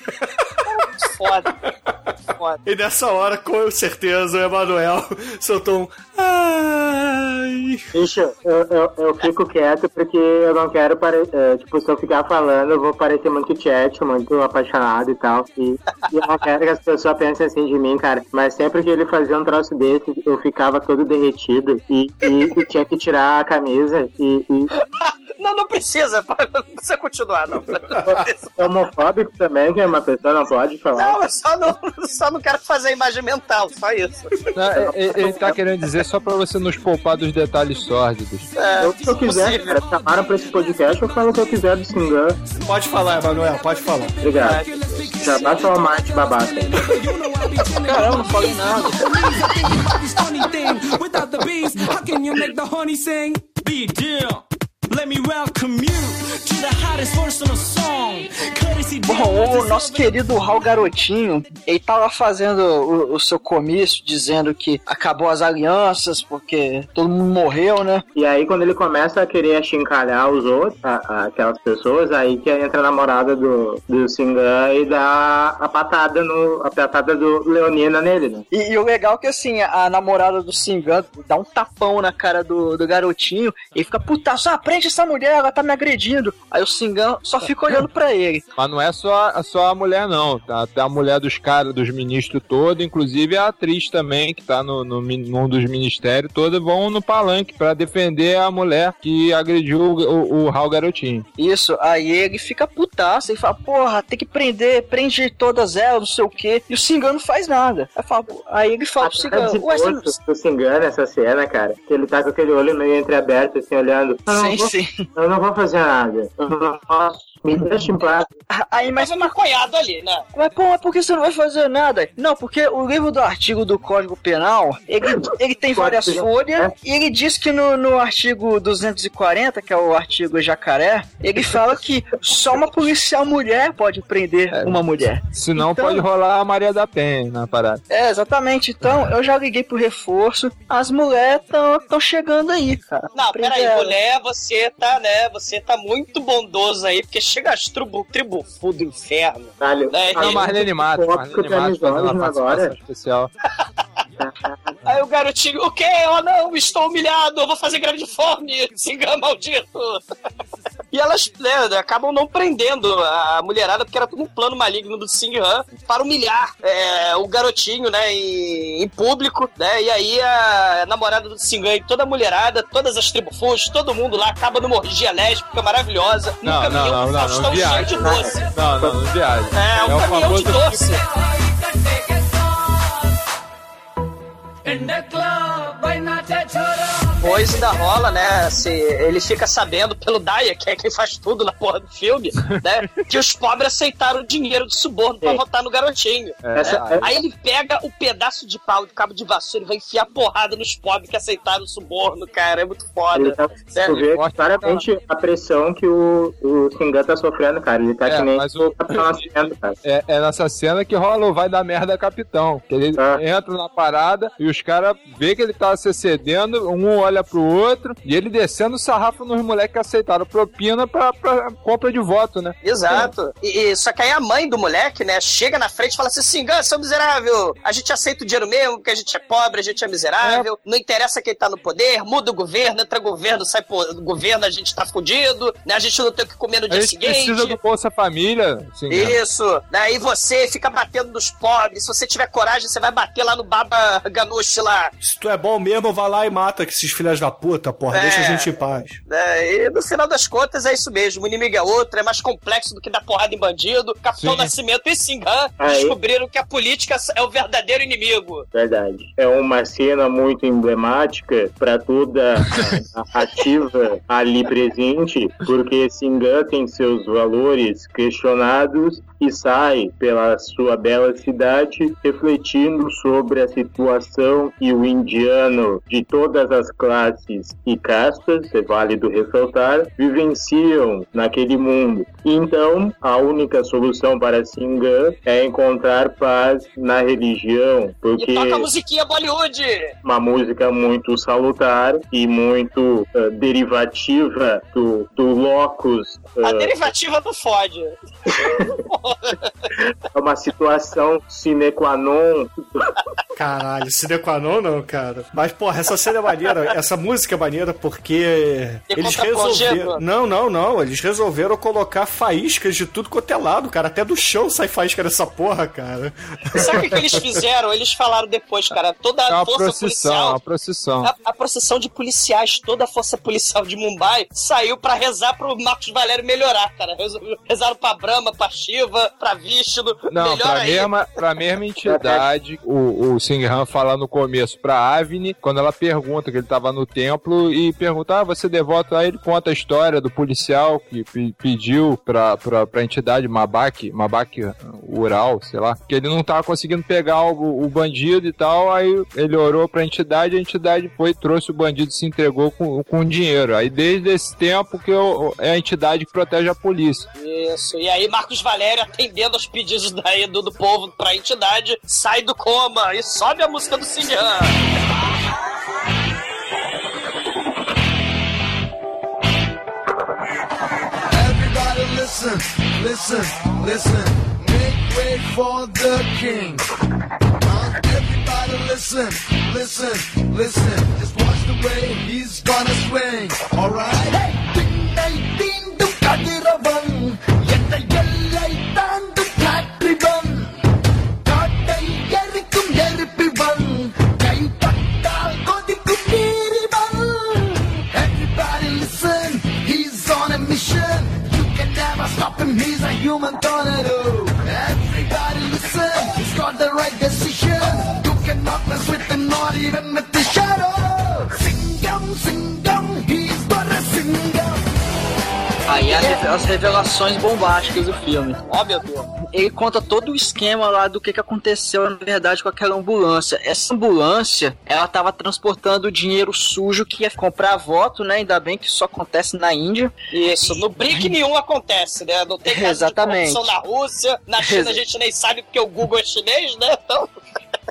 É muito foda. Muito foda. E nessa hora, com certeza, o Emanuel soltou um. Ai. Bicho, eu, eu, eu fico quieto porque eu não quero parecer. tipo, se eu ficar falando, eu vou parecer muito chat, muito apaixonado e tal. E, e eu não quero que as pessoas pensem assim de mim, cara. Mas sempre que ele fazia um troço desse, eu ficava todo derretido e, e, e tinha que tirar a camisa e. e Não, não precisa. Não precisa continuar, não. É homofóbico também, que uma pessoa não pode falar. Não, eu só não, só não quero fazer imagem mental, só isso. Não, ele, ele tá querendo dizer só pra você nos poupar dos detalhes sórdidos. É, Eu, se eu quiser, cara, chamaram pra esse podcast, eu falo o que eu quiser do Singan. Pode falar, Emanuel, pode falar. Obrigado. Já basta o mate babaca. Caramba, não falei nada. Without the bees, how can you make the honey sing? Big deal. Let me welcome you to the hottest verse on a song. Courtesy Bom, o nosso querido Raul Garotinho, ele tava fazendo o, o seu comício, dizendo que acabou as alianças, porque todo mundo morreu, né? E aí, quando ele começa a querer achincalhar os outros, a- a- aquelas pessoas, aí que entra a namorada do, do Singan e dá a patada no. a patada do Leonina nele, né? E, e o legal é que assim, a namorada do Singan dá um tapão na cara do, do garotinho e fica, puta, só prende essa mulher, ela tá me agredindo. Aí o Singan só fica olhando pra ele. Mas não é só, só a mulher, não. Tá? Tem a mulher dos caras, dos ministros todos, inclusive a atriz também, que tá no, no, num dos ministérios, todos vão no palanque pra defender a mulher que agrediu o, o, o Raul Garotinho. Isso, aí ele fica putaço e fala, porra, tem que prender, prende todas elas, não sei o quê. E o Singan não faz nada. Aí, fala, aí ele fala pro Esse ué, você do Singan nessa cena, cara, que ele tá com aquele olho meio entreaberto, assim, olhando. Sim. Eu não vou fazer nada. Eu não posso. Me deixa em paz. Aí, mas Tava maconhado ali, né? Mas, pô, mas por que você não vai fazer nada? Não, porque o livro do artigo do Código Penal, ele, ele tem várias folhas, e ele diz que no, no artigo 240, que é o artigo jacaré, ele fala que só uma policial mulher pode prender uma mulher. Senão Então- pode rolar a Maria da Penha na parada. É, exatamente. Então, eu já liguei pro reforço, as mulheres estão chegando aí, cara. Não, peraí, mulher, você tá, né? Você tá muito bondoso aí, porque chega as tribu, tribufu do inferno. Caralho. É, Ah, Marlene Matos, Marlene Matos fazendo uma participação especial. Aí o garotinho, o quê? Oh não, estou humilhado, eu vou fazer grande fome, cigano maldito. E elas né, acabam não prendendo a mulherada, porque era tudo um plano maligno do Sing Han para humilhar é, o garotinho, né, em, em público, né? E aí a namorada do Sing Han e toda a mulherada, todas as tribufus, todo mundo lá acaba numa orgia lésbica maravilhosa, num Não, caminhão não, não, não, não cheio viaja. de doce. Não, não, não viaja. É, um É caminhão de doce. in the club, vai na chora. Depois ainda rola, né? Se ele fica sabendo pelo Daya, que é quem faz tudo na porra do filme, né? Que os pobres aceitaram o dinheiro de suborno pra votar no garotinho. É, né? Aí ele pega o pedaço de pau de cabo de vassoura e vai enfiar porrada nos pobres que aceitaram o suborno, cara. É muito Ele foda. tá, Sério, tu vê forte claramente a pressão que o, o Singan tá sofrendo, cara. Ele tá É, que nem mas o- cara. É, é nessa cena que rola o vai dar merda capitão. Que ele Ah. entra na parada e os caras vê que ele tá se cedendo, um olha pro outro, e ele descendo o sarrafo nos moleques que aceitaram propina pra, pra compra de voto, né? Exato. E, e- só que aí a mãe do moleque, né, chega na frente e fala assim: Singan, seu miserável, a gente aceita o dinheiro mesmo, porque a gente é pobre, a gente é miserável, não interessa quem tá no poder, muda o governo, entra governo, sai po- do governo, a gente tá fudido, né? A gente não tem o que comer no A dia gente seguinte. precisa do Bolsa Família. Né? Isso, daí você fica batendo nos pobres. Se você tiver coragem, você vai bater lá no Baba Ganush lá. Se tu é bom mesmo, vai lá e mata esses filhos da puta, porra. É. Deixa a gente em paz. né? E no final das contas é isso mesmo. O inimigo é outro, é mais complexo do que dar porrada em bandido. Capitão Sim. Nascimento e Singan Aí. descobriram que a política é o verdadeiro inimigo. Verdade. É uma cena muito emblemática para toda a narrativa ali presente, porque Singan tem seus valores questionados e sai pela sua bela cidade refletindo sobre a situação que o indiano de todas as classes e castas, é válido ressaltar, vivenciam naquele mundo. Então, a única solução para Singan é encontrar paz na religião, porque E toca a musiquinha Bollywood. uma música muito salutar e muito eh, derivativa do, do locus. A eh, derivativa do fode. é uma situação sine qua non Caralho, sine qua non não, cara. Mas, porra, essa cena é maneira, essa música é maneira porque E eles resolveram... Não, não, não. Eles resolveram colocar faíscas de tudo quanto é lado, cara. Até do chão sai faísca dessa porra, cara. Sabe o que, que eles fizeram? Eles falaram depois, cara, toda É a uma força procissão, é policial. uma procissão. A, a procissão de policiais, toda a força policial de Mumbai saiu pra rezar pro Marcos Valério melhorar, cara. Rezaram pra Brahma, pra Shiva, pra Vishnu. Não, melhor pra aí. mesma, pra mesma entidade, o, o Singhan fala no começo pra Avni, quando ela pergunta que ele tava no templo e pergunta, ah, você é devoto? Aí ele conta a história do policial que pe- pediu pra, pra, pra entidade Mabak, Mabak Ural, sei lá, que ele não tava conseguindo pegar o, o bandido e tal, aí ele orou pra entidade, a entidade foi, trouxe o bandido e se entregou com, com dinheiro. Aí desde esse tempo que eu- é a entidade que protege a polícia. Isso, e aí Marcos Valério atendendo aos pedidos daí do, do povo pra entidade, sai do coma e sobe a música do Sinhan. Everybody listen, listen, listen. Make way for the king. Everybody listen, listen, listen. Just watch the way he's gonna swing. Alright? Hey, him, he's a human tornado. Everybody listen, he's got the right decision. You cannot mess with him, not even with the Aí a reve- as revelações bombásticas do filme. Ó, meu Deus. Ele conta todo o esquema lá do que, que aconteceu, na verdade, com aquela ambulância. Essa ambulância, ela tava transportando dinheiro sujo que ia comprar voto, né? Ainda bem que isso acontece na Índia. Isso, no BRIC nenhum acontece, né? Não tem caso Exatamente. de corrupção na Rússia, na China a gente nem sabe porque o Google é chinês, né? Então,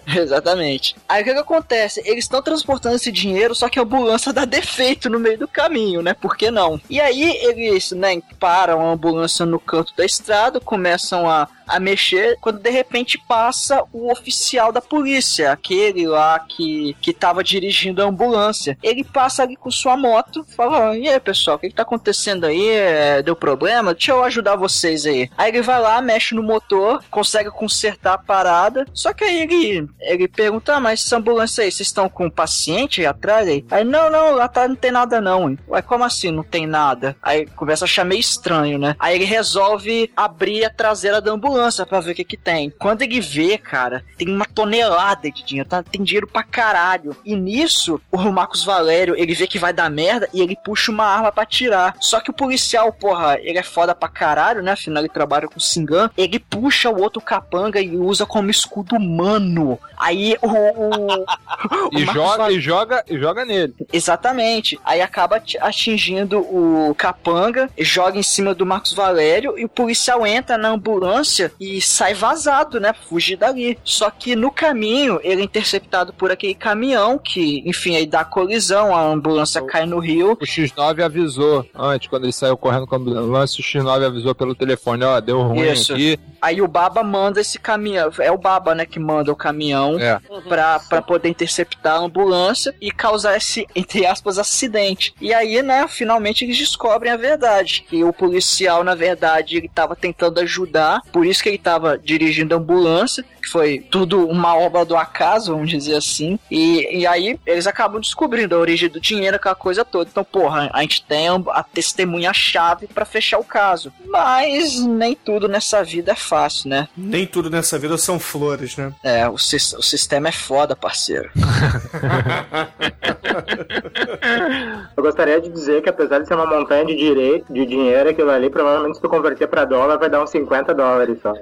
Exatamente. Aí o que, que acontece? Eles estão transportando esse dinheiro, só que a ambulância dá defeito no meio do caminho, né? Por que não? E aí eles, né, param a ambulância no canto da estrada, começam a, a mexer, quando de repente passa o oficial da polícia, aquele lá que, que tava dirigindo a ambulância. Ele passa ali com sua moto, fala: "Ó, E aí, pessoal, o que, que tá acontecendo aí? É, deu problema? Deixa eu ajudar vocês aí. Aí ele vai lá, mexe no motor, consegue consertar a parada. Só que aí ele, ele pergunta: ah, mas essa ambulância aí, vocês estão com um paciente aí atrás? Aí, aí não, não, lá tá, não tem nada não. Hein? Ué, como assim não tem nada? Aí começa a achar meio estranho, né? Aí ele resolve abrir a traseira da ambulância pra ver o que que tem. Quando ele vê, cara, tem uma tonelada de dinheiro, tá? tem dinheiro pra caralho. E nisso, o Marcos Valério, ele vê que vai dar merda e ele puxa uma arma pra tirar. Só que o policial, porra, ele é foda pra caralho, né? Afinal, ele trabalha com Singan. Ele puxa o outro capanga e usa como escudo humano. Aí o. o- E o Marcos joga, Valério- e joga, e joga nele. Exatamente. Aí acaba ati- atingindo o capanga, joga em cima do Marcos Valério e o policial entra na ambulância e sai vazado, né? Fugir dali. Só que no caminho ele é interceptado por aquele caminhão que, enfim, aí dá colisão, a ambulância cai no rio. O X9 avisou antes, quando ele saiu correndo com a ambulância, o X9 avisou pelo telefone, ó, deu ruim Isso. aqui. Aí o Baba manda esse caminhão. É o Baba, né, que manda o caminhão É. pra, pra poder interceptar a ambulância e causar esse, entre aspas, acidente. E aí, né, finalmente eles descobrem a verdade. Que o policial, na verdade, ele tava tentando ajudar, por isso que ele tava dirigindo a ambulância, que foi tudo uma obra do acaso, vamos dizer assim. E, e aí eles acabam descobrindo a origem do dinheiro, aquela coisa toda. Então, porra, a gente tem a, testemunha-chave pra fechar o caso. Mas nem tudo nessa vida é fácil, né? Nem tudo nessa vida são flores, né? É, o, o sistema é foda, parceiro. Eu gostaria de dizer que apesar de ser uma montanha de, direi- de dinheiro, aquilo ali, provavelmente se tu converter pra dólar, vai dar uns 50 dólares só.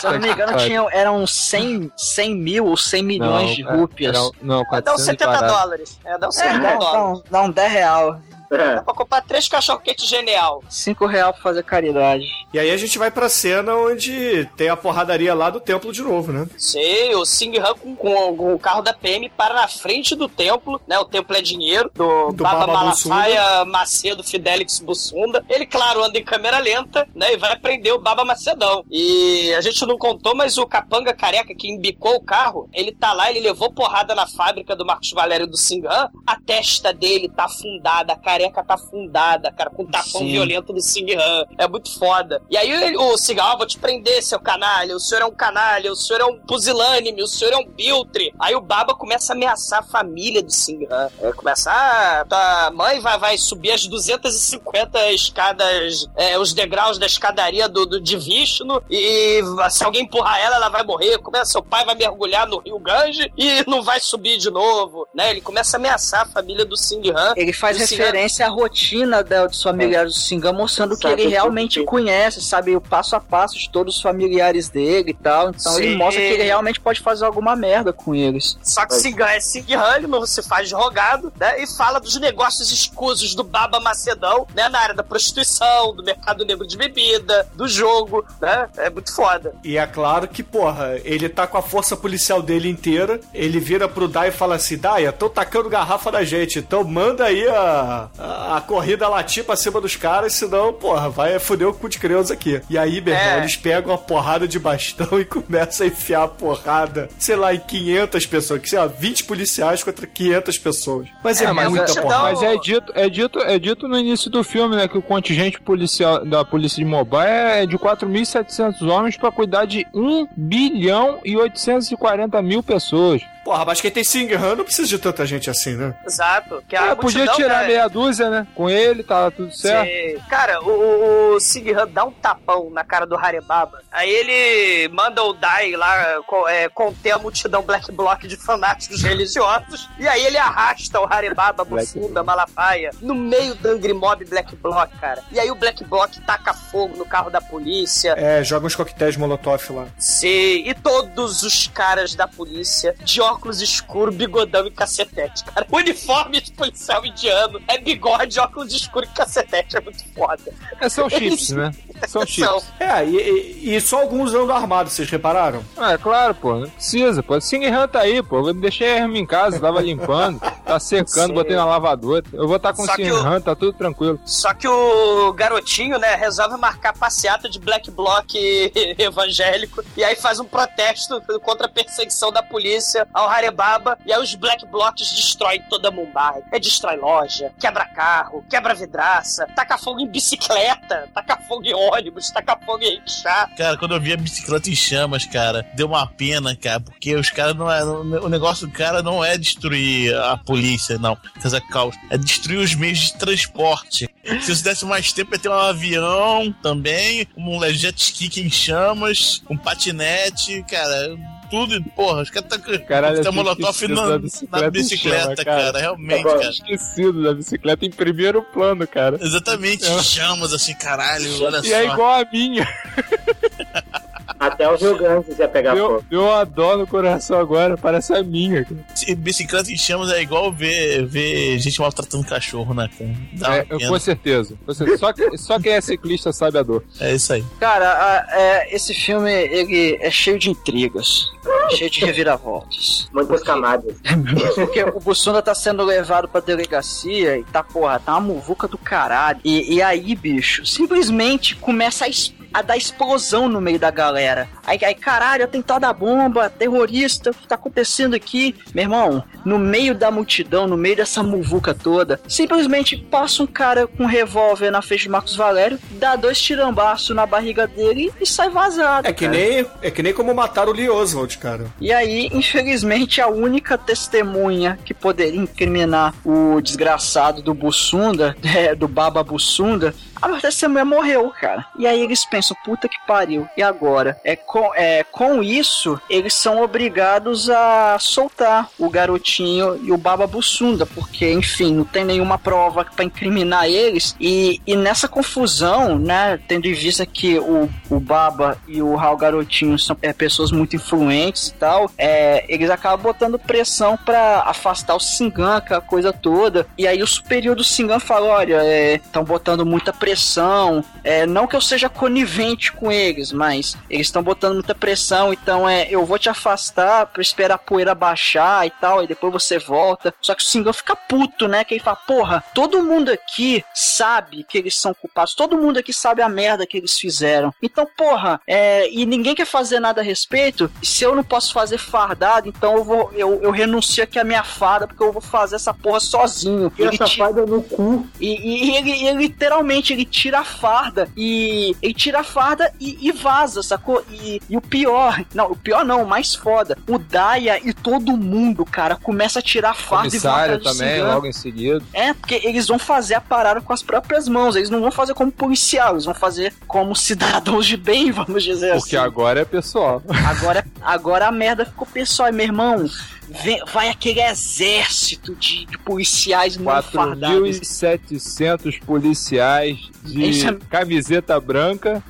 Se eu não me engano, tinham, eram 100, 100 mil ou 100 milhões de é, rúpias. era- não, dá uns 400 e 70 parado. dólares. É, dá uns É, 70 dá, dá, dólares. um, dá um 10 real. É. Dá pra comprar três cachorro-quente genial. Cinco real pra fazer caridade. E aí a gente vai pra cena onde tem a porradaria lá do templo de novo, né? Sei, o Sing Han com, com- com o carro da PM para na frente do templo, né? O templo é dinheiro, do, Do Baba, Baba Malafaia, Macedo, Fidelix Bussunda. Ele, claro, anda em câmera lenta, né? E vai prender o Baba Macedão. E a gente não contou, mas o capanga careca que embicou o carro, ele tá lá, ele levou porrada na fábrica do Marcos Valério do Singan. A testa dele tá afundada, a careca tá afundada, cara, com um tapão Sim. violento do Sing Han. É muito foda. E aí ele- o Singan, ah, vou te prender, seu canalha, o senhor é um canalha, o senhor é um pusilânime, o senhor é um biltre. Aí o Baba começa a ameaçar a família do Singan. É, começa, ah, tua mãe vai, vai subir as 250 escadas, é, os degraus da escadaria do, do, de Vishnu, e se alguém empurrar ela, ela vai morrer. Começa, seu pai vai mergulhar no rio Gange e não vai subir de novo, né? Ele começa a ameaçar a família do Singhan. Ele faz E referência à rotina da, dos familiares do Singan, mostrando que Sabe ele o que- realmente conhece, sabe o passo a passo de todos os familiares dele e tal. Então ele Sim. mostra que ele realmente pode fazer alguma merda com eles. Só que Singan é Singhan, ele não se faz de rogado, né? E fala dos negócios escusos do Baba Macedão, né? Na área da prostituição, do mercado negro de bebida, do jogo, né? É muito foda. E é claro que, porra, ele tá com a força policial dele inteira. Ele vira pro Dai e fala assim: Dai, tô tacando garrafa na gente, então manda aí a, a, a corrida latir pra cima dos caras, senão, porra, vai foder o cu de criança aqui. E aí, meu irmão, É. eles pegam a porrada de bastão e começam a enfiar a porrada, sei lá, em 500 pessoas, que sei lá, 20 policiais contra 500 pessoas. Mas é, É, mas muita é- porrada. Mas é dito, é, dito, é dito no início do filme, né, que o contingente policial da polícia de Mobile é de 4.700 homens pra cuidar de 1 bilhão e 840 mil pessoas. Porra, mas quem tem Singhan não precisa de tanta gente assim, né? Exato. Que a É, podia multidão, tirar né, meia dúzia, né? Com ele, tá tudo certo. Sim. Cara, o, o, o Singhan dá um tapão na cara do Harebaba. Aí ele manda o Dai lá é, conter a multidão Black Block de fanáticos religiosos. E aí ele arrasta o Harebaba, Bufunda, Malafaia, no meio do Angry Mob Black Block, cara. E aí o Black Block taca fogo no carro da polícia. É, joga uns coquetéis molotov lá. Sim, e todos os caras da polícia de óculos escuros, bigodão e cacetete, cara. Uniforme de policial indiano é bigode, óculos escuro e cacetete. É muito foda. É, são chips, né? São chips. É, e, e- e só alguns andam armados, vocês repararam? Ah, é claro, pô, não precisa, pô. Singhan tá aí, pô. Eu deixei a arma em casa, tava limpando, tá secando, Sim. botei na lavadora. Eu vou estar com Só o tá tudo tranquilo. Só que o garotinho, né, resolve marcar passeata de black bloc evangélico e aí faz um protesto contra a perseguição da polícia ao Harebaba e aí os black blocs destroem toda Mumbai. É destrói loja, quebra carro, quebra vidraça, taca fogo em bicicleta, taca fogo em ônibus, taca fogo em rickshaw. Cara, quando eu vi a bicicleta em chamas, cara, deu uma pena, cara, porque os caras não é. O negócio do cara não é destruir a polícia, não. Fazer caos. É destruir os meios de transporte. Se você desse mais tempo, ia ter um avião também, um jet ski em chamas, um patinete, cara. Tudo, porra, os caras tá com Caralho, tá molotov na, da na bicicleta bicicleta, chama, cara. cara. Realmente, Agora, cara. Esquecido da bicicleta em primeiro plano, cara. Exatamente, É. chamas assim, caralho, olha E só. é igual a minha. Até o Rio Grande ia pegar Deu, fogo. uma dó no coração agora, parece a minha. cara. Bicicleta em chamas é igual ver, ver gente maltratando cachorro, né? cara? Dá É, com certeza. Só, que- só quem é ciclista sabe a dor. É isso aí. Cara, a- é, esse filme ele é cheio de intrigas, cheio de reviravoltas. Muitas camadas. Porque o Bussunda tá sendo levado pra delegacia e tá, porra, tá uma muvuca do caralho. E, e aí, bicho, simplesmente começa a, es- a dar explosão no meio da galera. Aí, aí caralho, atentado à bomba, terrorista, o que tá acontecendo aqui? Meu irmão, no meio da multidão, no meio dessa muvuca toda, simplesmente passa um cara com um revólver na frente de Marcos Valério, dá dois tirambaços na barriga dele e sai vazado. É que cara. nem, é que nem como mataram o Lee Oswald, cara. E aí, infelizmente, a única testemunha que poderia incriminar o desgraçado do Bussunda, é, do Baba Bussunda, Ah, mas essa mulher morreu, cara. E aí eles pensam, puta que pariu. E agora? É com, é, com isso, eles são obrigados a soltar o garotinho e o Baba Bussunda, porque, enfim, não tem nenhuma prova pra incriminar eles. E, e nessa confusão, né, tendo em vista que o, o Baba e o Raul Garotinho são é, pessoas muito influentes e tal, é, eles acabam botando pressão pra afastar o Singan, aquela coisa toda. E aí o superior do Singan fala: olha, estão botando muita pressão. É, não que eu seja conivente com eles, mas eles estão botando muita pressão, então é, eu vou te afastar pra esperar a poeira baixar e tal, e depois você volta. Só que o Singan fica puto, né? Que ele fala, porra, todo mundo aqui sabe que eles são culpados, todo mundo aqui sabe a merda que eles fizeram. Então, porra, é, e ninguém quer fazer nada a respeito, se eu não posso fazer fardado, então eu vou, eu, eu renuncio aqui a minha farda, porque eu vou fazer essa porra sozinho. E essa farda no cu. E, e- e ele, ele literalmente ele tira a farda e ele tira a farda e, e vaza, sacou? E, e o pior, não, o pior não, o mais foda, o Daya e todo mundo, cara, começa a tirar a farda e Comissário atrás do também, Singan. logo em seguida. É, porque eles vão fazer a parada com as próprias mãos, eles não vão fazer como policial, eles vão fazer como cidadãos de bem, vamos dizer Porque assim. agora é pessoal. Agora, agora a merda ficou pessoal, e meu irmão. Vem- vai aquele exército de, de policiais mal fardados. 4.700 policiais de é- camiseta branca.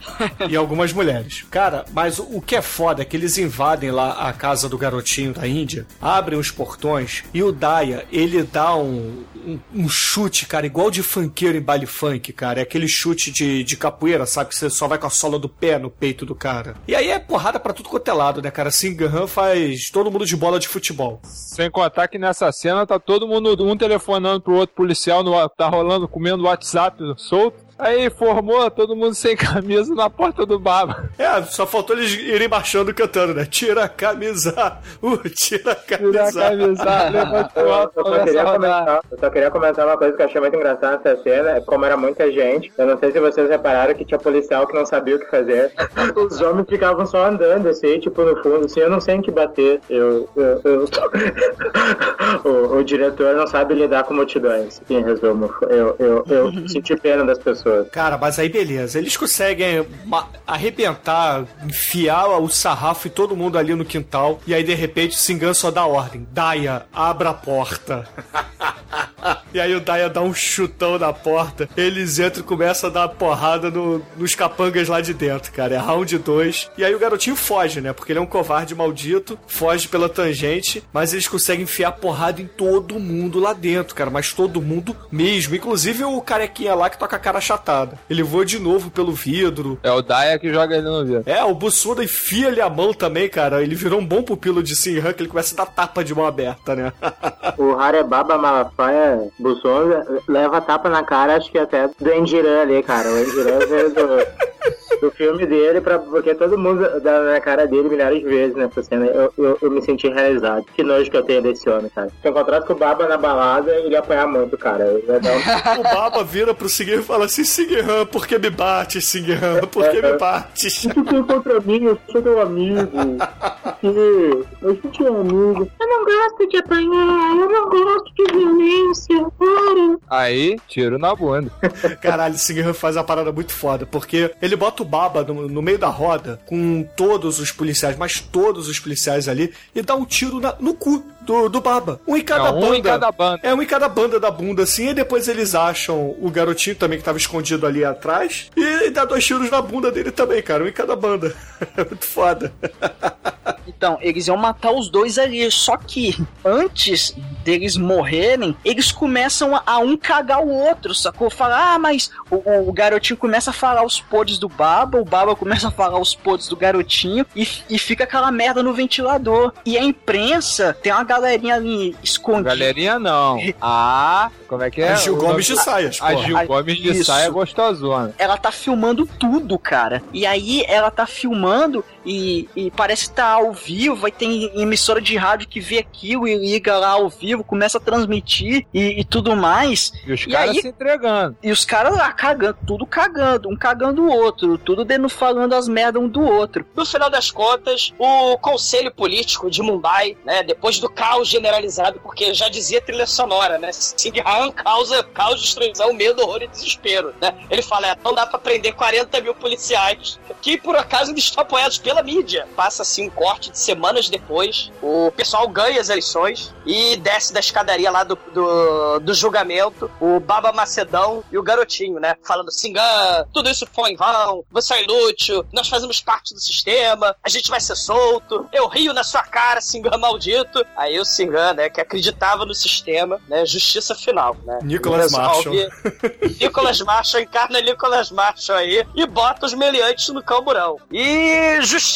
e algumas mulheres. Cara, mas o o que é foda é que eles invadem lá a casa do garotinho da Índia, abrem os portões e o Daya, ele dá um, um, um chute, cara, igual de funkeiro em baile funk, cara. É aquele chute de, de capoeira, sabe? Que você só vai com a sola do pé no peito do cara. E aí é porrada pra tudo quanto é lado, né, cara? Singan faz todo mundo de bola de futebol. Sem contar que nessa cena tá todo mundo, um telefonando pro outro policial, no, tá rolando, comendo WhatsApp solto. Aí formou todo mundo sem camisa na porta do baba. É, só faltou eles irem marchando cantando, né? Tira a camisa, uh, tira a camisa. Tira a camisa, levanta o Eu, alto, eu só queria comentar, eu só queria comentar uma coisa que eu achei muito engraçada nessa cena, é como era muita gente. Eu não sei se vocês repararam que tinha policial que não sabia o que fazer. Os homens ficavam só andando, assim, tipo, no fundo, assim, eu não sei em que bater. Eu, eu, eu- o, o diretor não sabe lidar com multidões, em resumo. Eu, eu, eu senti pena das pessoas. Cara, mas aí beleza. Eles conseguem arrebentar, enfiar o sarrafo e todo mundo ali no quintal. E aí, de repente, o Singan só dá ordem. Daya, abra a porta. e aí o Daya dá um chutão na porta. Eles entram e começam a dar porrada no- nos capangas lá de dentro, cara. É round 2. E aí o garotinho foge, né? Porque ele é um covarde maldito. Foge pela tangente. Mas eles conseguem enfiar porrada em todo mundo lá dentro, cara. Mas todo mundo mesmo. Inclusive o carequinha lá que toca a cara Ele voa de novo pelo vidro. É o Daya que joga ele no vidro. É, o Bussuda enfia-lhe a mão também, cara. Ele virou um bom pupilo de Sinhan, que ele começa a dar tapa de mão aberta, né? O Harebaba Malafaia Bussonga leva tapa na cara, acho que até do Endiran ali, cara. O Endiran veio do, do filme dele, pra, porque todo mundo dá na cara dele milhares de vezes nessa cena. Eu, eu, eu me senti realizado. Que nojo que eu tenho desse homem, cara. Se eu encontrasse com o Baba na balada, ele ia apanhar muito, cara. Dar um- o Baba vira pro Sinhan e fala assim: Sinhan, por que me bate, Sinhan? Por que me bate? Tu tem contra mim, eu sou teu amigo. Eu sou teu amigo. Eu não gosto de apanhar, eu não gosto de violência. Para. Aí, tiro na bunda. Caralho, o Sinhan faz uma parada muito foda, porque ele bota o Baba no, no meio da roda com todos os policiais, mas todos os policiais ali, e dá um tiro na- no cu do, do Baba. Um em cada É, um banda. em cada banda. É, um em cada banda da bunda, assim, e depois eles acham o garotinho também que tava escondido ali atrás, e dá dois tiros na bunda dele também, cara, um em cada banda. É muito foda. Então, eles iam matar os dois ali. Só que antes deles morrerem, eles começam a, a um cagar o outro, sacou? Falar, ah, mas o, o garotinho começa a falar os podres do Baba, o Baba começa a falar os podres do garotinho e, e fica aquela merda no ventilador. E a imprensa tem uma galerinha ali escondida. Galerinha não. A. Como é que é? A Gil Gomes de saias, A. Gil A- Gomes de isso. saia gostosona. ela tá filmando tudo, cara. E aí ela tá filmando e, e parece que tá ao vivo, vai ter emissora de rádio que vê aquilo e liga lá ao vivo começa a transmitir e, e tudo mais. E os caras aí- se entregando. E os caras lá cagando, tudo cagando, um cagando o outro, tudo dentro falando as merdas um do outro. No final das contas, o conselho político de Mumbai, né, depois do caos generalizado, porque já dizia trilha sonora, né, Singhan causa caos, destruição, medo, horror e desespero, né. Ele fala, é, não dá pra prender 40 mil policiais, que por acaso eles estão apoiados pela mídia. Passa assim um corte de semanas depois, o pessoal ganha as eleições e desce da escadaria lá do, do, do julgamento, o Baba Macedão e o garotinho, né, falando, Singhan, tudo isso foi em vão, você é inútil, nós fazemos parte do sistema, a gente vai ser solto, eu rio na sua cara, Singan maldito. Aí o Singan, né, que acreditava no sistema, né, justiça final, né. Nicholas Resolve- Nicolas Marshall encarna Nicolas Marshall aí e bota os meliantes no camburão. E justiça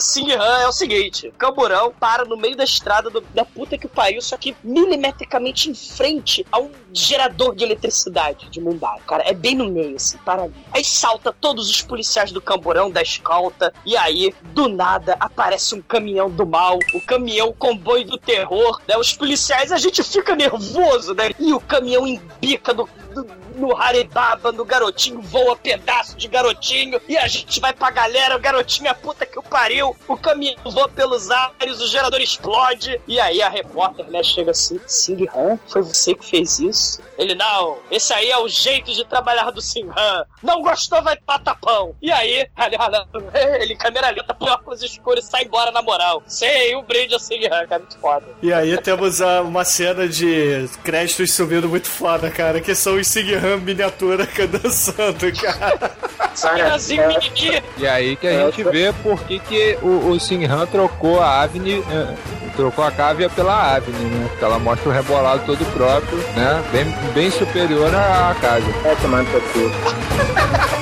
Sinhan é o seguinte: camburão para no meio da estrada do- da puta que o pariu, só que milimetricamente em frente a um gerador de eletricidade de Mumbai. Cara, é bem no meio, assim, para ali. Aí salta todos os policiais do camburão, da escolta, e aí, do nada, aparece um caminhão do mal, o caminhão comboio do terror, né? Os policiais, a gente fica nervoso, né? E o caminhão embica do, do- no Harebaba, no garotinho, voa pedaço de garotinho, e a gente vai pra galera, o garotinho é puta que o pariu, o caminhão voa pelos ares, o gerador explode, e aí a repórter, né, chega assim, Singhan, foi você que fez isso? Ele, não, esse aí é o jeito de trabalhar do Singhan, não gostou, vai pra tapão. E aí, ele, câmera lenta, põe óculos escuros e sai embora na moral. Sei, o brinde ao Singhan, cara, muito foda. E aí temos a- uma cena de créditos subindo muito foda, cara, que são os Sighan miniatura dançando, cara. E aí que a gente vê por que, que o, o Sinhan trocou a Avni, eh, trocou a Cávia pela Avni, né? Porque ela mostra o rebolado todo próprio, né? Bem, bem superior à Cávia. É, tomando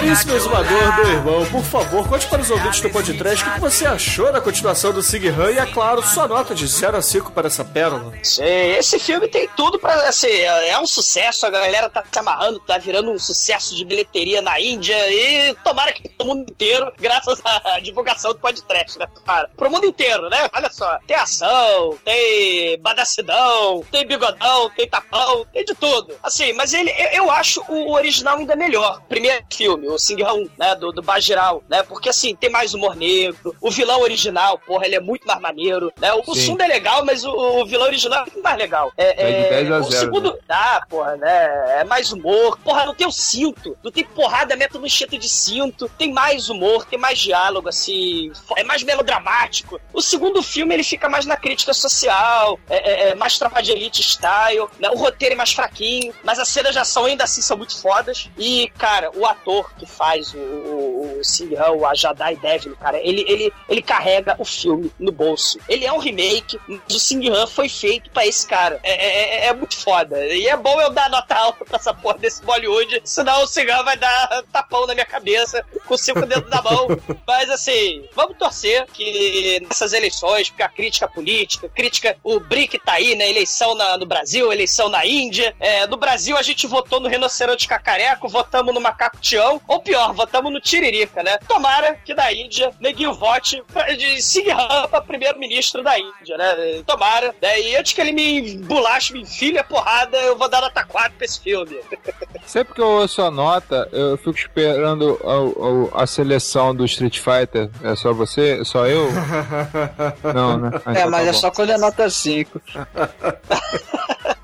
Caríssimo exumador do irmão, por favor, conte para os ouvintes do podcast o que você achou da continuação do Sighan e, é claro, sua nota de 0 a 5 para essa pérola. Sei, esse filme tem tudo pra assim, é um sucesso, a galera tá se amarrando, tá virando um sucesso de bilheteria na Índia e tomara que pro mundo inteiro, graças à divulgação do podcast, né? Cara, pro mundo inteiro, né? Olha só, tem ação, tem badacidão, tem bigodão, tem tapão, tem de tudo. Assim, mas ele, eu acho o original ainda melhor. Primeiro filme, o Singhan, né, do, do Bajiral, né? Porque assim, tem mais humor negro, o vilão original, porra, ele é muito mais maneiro, né? O, o. Sunda é legal, mas o, o vilão original é muito mais legal. É, É de 10 a o 0, segundo, né? ah, porra, né? É mais humor. Porra, não tem o cinto. Não tem porrada, meta no enxerto de cinto. Tem mais humor, tem mais diálogo, assim. É mais melodramático. O segundo filme, ele fica mais na crítica social. É, é- é mais tropa de elite style. Né? O roteiro é mais fraquinho. Mas as cenas de ação ainda assim são muito fodas. E, cara, o ator que faz o, o, o Singhan, o Ajadai Devlin, cara, ele, ele, ele carrega o filme no bolso. Ele é um remake, mas o Singhan foi feito pra esse cara. É, é- é- é muito foda. E é bom eu dar nota alta pra essa porra desse Bollywood, senão o Singhan vai dar tapão na minha cabeça com cinco dedos na mão. Mas assim, vamos torcer que nessas eleições, porque a crítica política, crítica, o BRIC tá aí, né? Eleição na- no Brasil, eleição na Índia. É, no Brasil a gente votou no rinoceronte cacareco, votamos no macaco tião, ou pior, votamos no tiririca, né? Tomara que da Índia neguinho vote pra, de Singhan pra primeiro-ministro da Índia, né? Tomara. Né? E antes que ele me bolache, me enfile a porrada, eu vou dar nota 4 pra esse filme. Sempre que eu ouço a nota, eu fico esperando a, a- a seleção do Street Fighter. É só você? É só eu? Não, né? Ah, É, então mas tá é só quando é nota 5.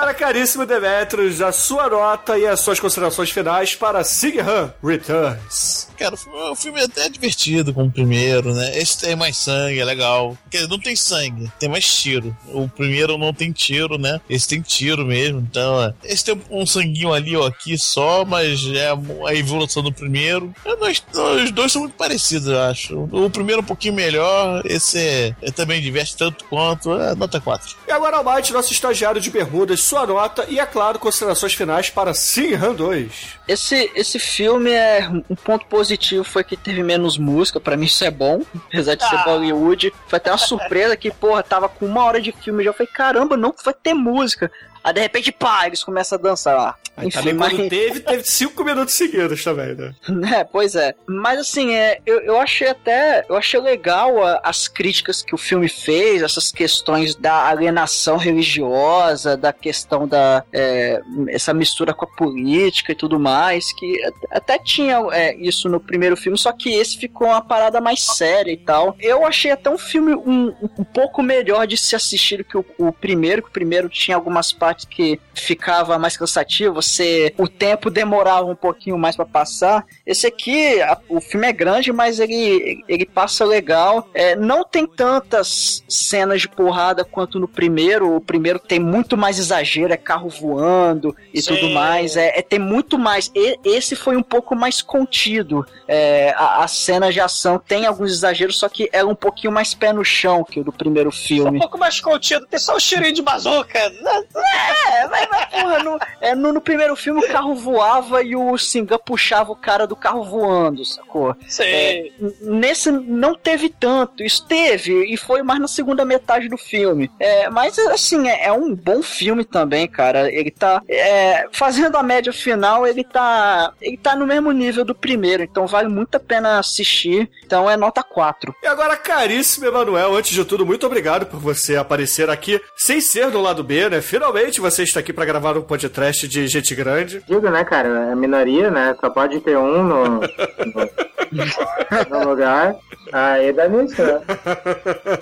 Agora, caríssimo Demetrius, a sua nota e as suas considerações finais para Sighan Returns. Cara, o filme, o filme é até divertido como o primeiro, né? Esse tem mais sangue, é legal. Quer dizer, não tem sangue, tem mais tiro. O primeiro não tem tiro, né? Esse tem tiro mesmo, então é. Esse tem um sanguinho ali ou aqui só, mas é a evolução do primeiro. É, nós- os dois são muito parecidos, eu acho. O primeiro é um pouquinho melhor, esse é, é também diverte tanto quanto. É nota 4. E agora, Almighty, nosso estagiário de bermudas, sua nota e, é claro, considerações finais para Sim Han 2. Esse, esse filme é. Um ponto positivo foi que teve menos música, pra mim isso é bom, apesar de ser Ah. Bollywood. Foi até uma surpresa que, porra, tava com uma hora de filme, eu já falei, caramba, não vai ter música. Aí de repente, pá, eles começam a dançar. Aí Enfim, também mas... quando teve, teve cinco minutos seguidos também, né? É, pois é. Mas assim, é, eu, eu achei até. Eu achei legal a- as críticas que o filme fez, essas questões da alienação religiosa, da questão da. é, essa mistura com a política e tudo mais, que at- até tinha é, isso no primeiro filme, só que esse ficou uma parada mais séria e tal. Eu achei até um filme um, um pouco melhor de se assistir do que o, o primeiro, que o primeiro tinha algumas partes que ficava mais cansativo, você o tempo demorava um pouquinho mais pra passar. Esse aqui, a- o filme é grande, mas ele, ele passa legal. É, não tem tantas cenas de porrada quanto no primeiro. O primeiro tem muito mais exagero, é carro voando e Sim. tudo mais. É, é- tem muito mais. E- esse foi um pouco mais contido. É, a, as cenas de ação tem alguns exageros, só que é um pouquinho mais pé no chão que o do primeiro Um filme. pouco mais contido, tem só o cheirinho de bazuca. É, mas, mas porra, no, é, no, no primeiro filme o carro voava e o Singan puxava o cara do carro voando, sacou? Sim. É, nesse não teve tanto, isso teve, e foi mais na segunda metade do filme. É, mas assim, é, é um bom filme também, cara. Ele tá é, fazendo a média final, ele tá. Ele tá no mesmo nível do primeiro, então vale muito a pena assistir. Então é nota 4. E agora, caríssimo Emanuel, antes de tudo, muito obrigado por você aparecer aqui, sem ser do lado B, né? Finalmente você está aqui para gravar um podcast de gente grande. Digo, né, cara, é minoria, né? Só pode ter um no, no, no lugar. Aí dá nisso, né?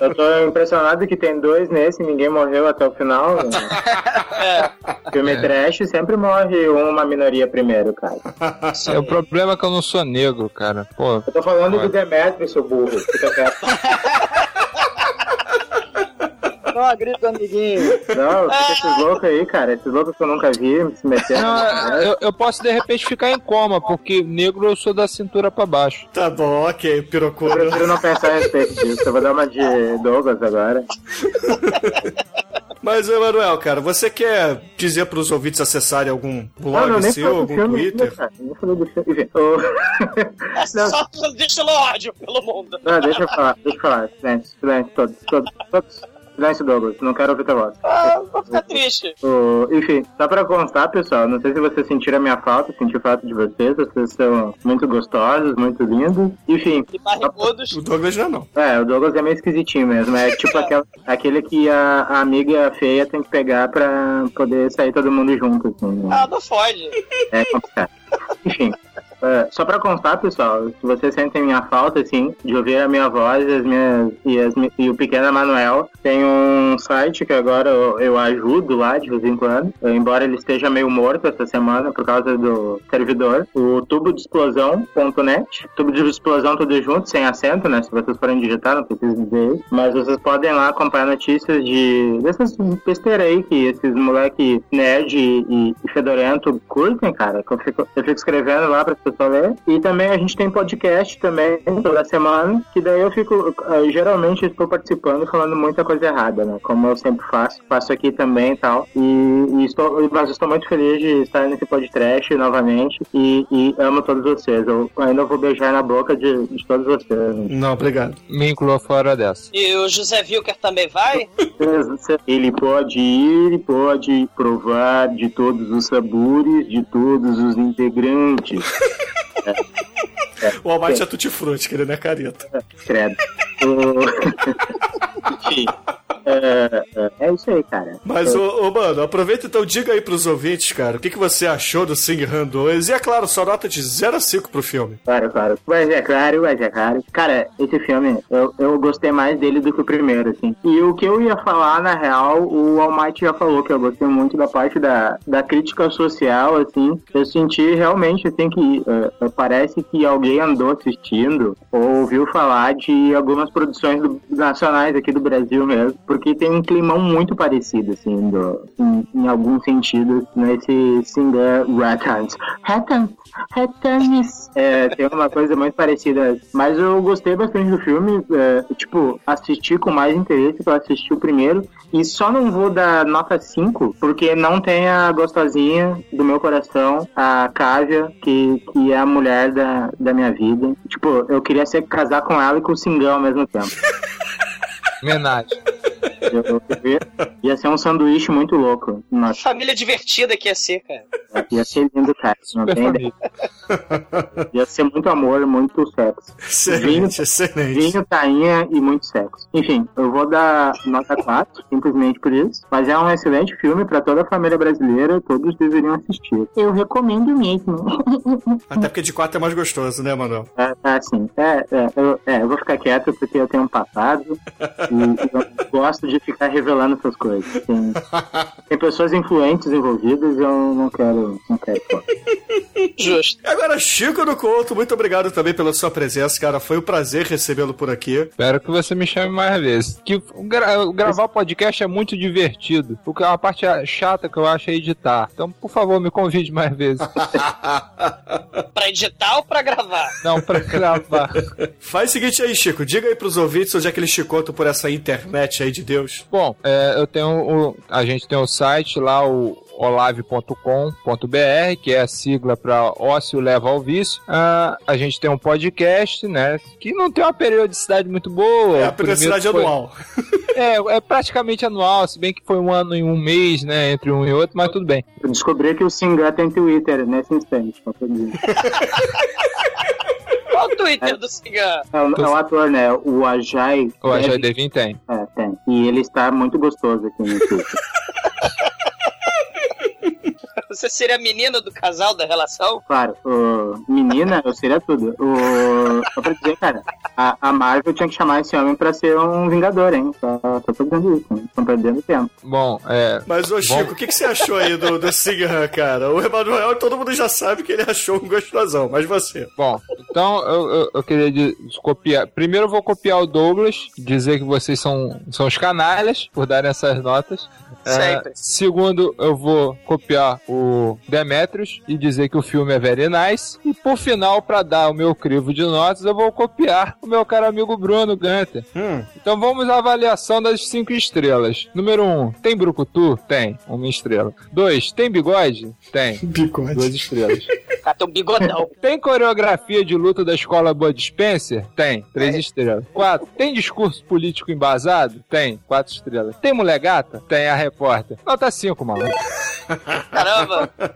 Eu tô impressionado que tem dois nesse, ninguém morreu até o final. Né? Filme trash sempre morre uma minoria primeiro, cara. É, o problema é que eu não sou negro, cara. Pô, Eu tô falando do Demetrio, seu burro. Fica quieto. Não agrida, amiguinho. Não, fica esses loucos aí, cara. Esses loucos que eu nunca vi se metendo. Não, eu, eu posso de repente ficar em coma, porque negro eu sou da cintura pra baixo. Tá bom, ok, Eu pirocudo. prefiro não pensar a respeito disso. Eu vou dar uma de Douglas agora. Mas, Emanuel, cara, você quer dizer pros ouvintes acessarem algum blog seu, falei do algum filme Twitter? cara. Nem falei do filme. Enfim, o- É só deixa no ódio pelo mundo. Não, deixa eu falar, deixa eu falar. Silêncio, silêncio, todos, todos, todos. Silêncio, Douglas, não quero ouvir tua voz. Ah, vou ficar triste. O- enfim, só pra constar, pessoal, não sei se vocês sentiram a minha falta, senti falta de vocês, vocês são muito gostosos, muito lindos. Enfim, E barrigudos. O Douglas já não. é, o Douglas é meio esquisitinho mesmo, é tipo aquela, aquele que a, a amiga feia tem que pegar pra poder sair todo mundo junto, assim, né? Ah, não fode. É complicado. Enfim, é, só pra constar, pessoal, se vocês sentem minha falta, assim, de ouvir a minha voz as minhas, e, as e o pequeno Manuel, tem um site que agora eu, eu ajudo lá de vez em quando, embora ele esteja meio morto essa semana por causa do servidor, o tubo de explosão.net, tubo de explosão tudo junto, sem acento, né, se vocês forem digitar, não precisa dizer mas vocês podem lá acompanhar notícias de dessas besteiras aí que esses moleque nerd e, e fedorento curtem, cara, eu fico, eu fico escrevendo lá para E também a gente tem podcast também toda semana, que daí eu fico, eh, geralmente estou participando falando muita coisa errada, né, como eu sempre faço, faço aqui também e tal. E, e estou, mas estou muito feliz de estar nesse podcast novamente e, e amo todos vocês. Eu ainda vou beijar na boca de, de todos vocês. né. Não, obrigado. Me inclua fora dessa. E o José Wilker também vai? Ele pode ir e pode provar de todos os sabores, de todos os integrantes. O Almighty é tutti-frutti, que ele não é careta. Credo. O- Enfim. É, é, é isso gostei, cara. Mas, Eu- ô, ô, mano, aproveita então, diga aí pros ouvintes, cara, o que, que você achou do Sing Han 2? E é claro, só nota de 0 a 5 pro filme. Claro, claro. Mas é claro, mas é claro. Cara, esse filme, eu, eu gostei mais dele do que o primeiro, assim. E o que eu ia falar, na real, o Almighty já falou, que eu gostei muito da parte da, da crítica social, assim. Eu senti realmente, assim, que eh, parece que alguém andou assistindo ou ouviu falar de algumas produções do- nacionais aqui do Brasil mesmo, porque tem um climão muito parecido, assim, do, em, em alguns sentidos, nesse Singer Ratans. Ratans, Ratans. É, tem uma coisa muito parecida, mas eu gostei bastante do filme, é, tipo, assisti com mais interesse que eu assisti o primeiro, e só não vou dar nota 5, porque não tem a gostosinha do meu coração, a Kávia, que, que é a mulher da, da minha vida. Tipo, eu queria ser casar com ela e com o Singão ao mesmo tempo. Homenagem. Ia, ser um sanduíche muito louco. Nossa, Família divertida que ia ser, cara. ia ser lindo, cara. Não Super tem ideia. família. Ia ser muito amor, muito sexo. Excelente, excelente. Vinho, tainha e muito sexo. Enfim, eu vou dar nota 4, simplesmente por isso. Mas é um excelente filme pra toda a família brasileira, todos deveriam assistir. Eu recomendo mesmo. Até porque de 4 é mais gostoso, né, Manuel? É, é assim, é, é, eu, é, eu vou ficar quieto porque eu tenho um passado e eu gosto de ficar revelando essas coisas. Tem, tem pessoas influentes envolvidas e eu não quero, não quero. Justo. Agora, Chico do Couto, muito obrigado também pela sua presença, cara. Foi um prazer recebê-lo por aqui. Espero que você me chame mais vezes. Que o gra- gravar podcast é muito divertido. O que a parte chata que eu acho é editar. Então, por favor, me convide mais vezes. Pra editar ou pra gravar? Não, pra gravar. Faz o seguinte aí, Chico. Diga aí pros ouvintes onde é que eles te contam por essa internet aí de Deus. Bom, é, eu tenho o, a gente tem o site lá, o olave.com.br, que é a sigla para Ócio Leva ao Vício. Ah, a gente tem um podcast, né, que não tem uma periodicidade muito boa. É a periodicidade foi- anual. É, é praticamente anual, se bem que foi um ano e um mês, né, entre um e outro, mas tudo bem. Eu descobri que o Singan tem Twitter nesse instante. Qual o Twitter do Cigan? É, o- é o ator, né? O Ajay. O Ajay Dev- Devin tem. É, tem. E ele está muito gostoso aqui no Twitter. Você seria a menina do casal da relação? Claro, o... menina, eu seria tudo. O... Só pra dizer, cara, a, a Marvel tinha que chamar esse homem pra ser um vingador, hein? Só, só tô dizendo isso? Estão perdendo tempo. Bom, é. Mas, ô Chico, Bom. o que, que você achou aí do, do Sighan, cara? O Emanuel, todo mundo já sabe que ele achou um gostosão, mas você. Bom, então eu, eu, eu queria de- copiar. Primeiro eu vou copiar o Douglas, dizer que vocês são, são os canalhas por darem essas notas. É, segundo, eu vou copiar o Demetrius e dizer que o filme é very nice. E por final, pra dar o meu crivo de notas, eu vou copiar o meu caro amigo Bruno Gunter. Hum, Então vamos à avaliação das cinco estrelas. Número um, tem brucutu? Tem, uma estrela. Dois, tem bigode? Tem, bigode. duas estrelas. Tem um bigodão. Tem coreografia de luta da escola Bud Spencer? Tem, três estrelas. Quatro. Tem discurso político embasado? Tem, quatro estrelas. Tem mulher gata? Tem a repórter. Nota cinco, maluco. Caramba.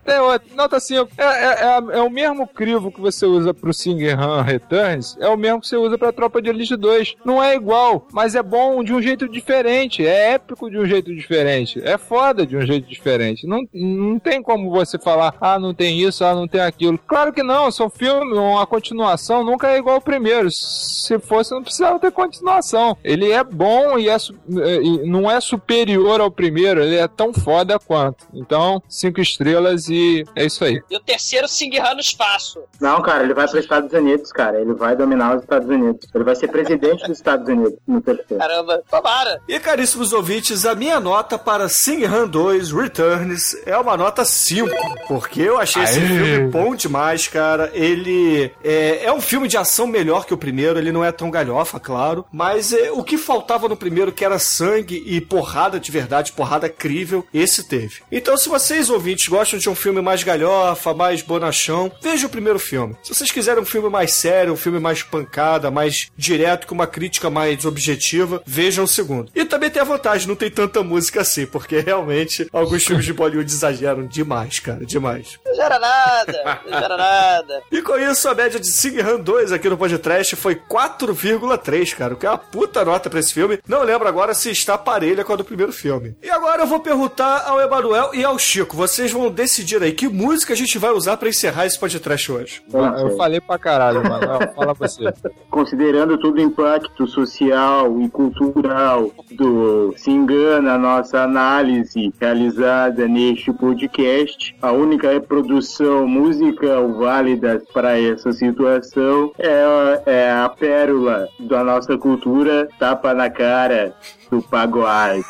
Tem outro. Nota cinco. É, é, é, a- é o mesmo crivo que você usa pro Singer Han Returns, é o mesmo que você usa pra Tropa de Elite 2. Não é igual, mas é bom de um jeito diferente. É épico de um jeito diferente. É foda de um jeito diferente. Não, não tem como você falar, ah, não tem isso, ah, não tem aquilo. Claro que não, são filmes, uma continuação nunca é igual ao primeiro. Se fosse, não precisava ter continuação. Ele é bom e, é, su- e não é superior ao primeiro, ele é tão foda quanto. Então, cinco estrelas e é isso aí. E o terceiro, Singhan no espaço. Não, cara, ele vai para os Estados Unidos, cara. Ele vai dominar os Estados Unidos. Ele vai ser presidente dos Estados Unidos no terceiro. Caramba, tomara. E caríssimos ouvintes, a minha nota para Sing Han 2 Returns é uma nota 5, porque eu achei esse Aê. filme bom demais, cara. Ele é, é um filme de ação melhor que o primeiro, ele não é tão galhofa, claro, mas é, o que faltava no primeiro, que era sangue e porrada de verdade, porrada crível, esse teve. Então, se vocês, ouvintes, gostam de um filme mais galhofa, mais bonachão, veja o primeiro filme. Se vocês quiserem um filme mais sério, um filme mais pancada, mais direto, com uma crítica mais objetiva, vejam o segundo. E também tem a vantagem, não tem tanta música assim, porque realmente alguns filmes de Bollywood exageram demais, cara, demais. Não gera nada, não gera nada. E com isso, a média de Sing Han 2 aqui no podcast foi 4,3, cara, o que é uma puta nota pra esse filme. Não lembro agora se está parelha com a do primeiro filme. E agora eu vou perguntar ao Emanuel e ao Chico. Vocês vão decidir aí que música a gente vai usar pra encerrar esse podcast hoje. Eu falei pra caralho, mano. Fala você. Considerando todo o impacto social e cultural do Se Engana, a nossa análise realizada neste podcast, a única reprodução musical válida para essa situação é, é a pérola da nossa cultura, tapa na cara do Pagoarte.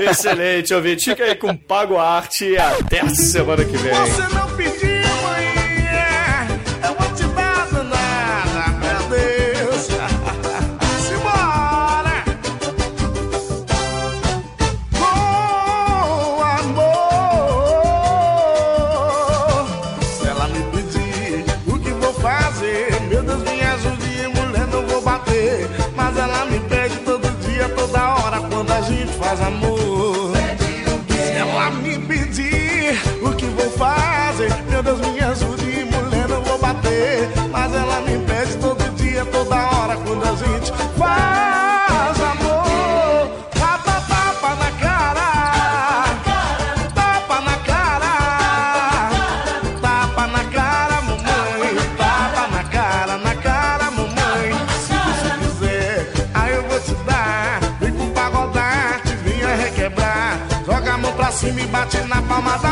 Excelente, ouvinte. Fica aí com Pago Arte e até a semana que vem. Você não pediu, mãe, é, eu bate na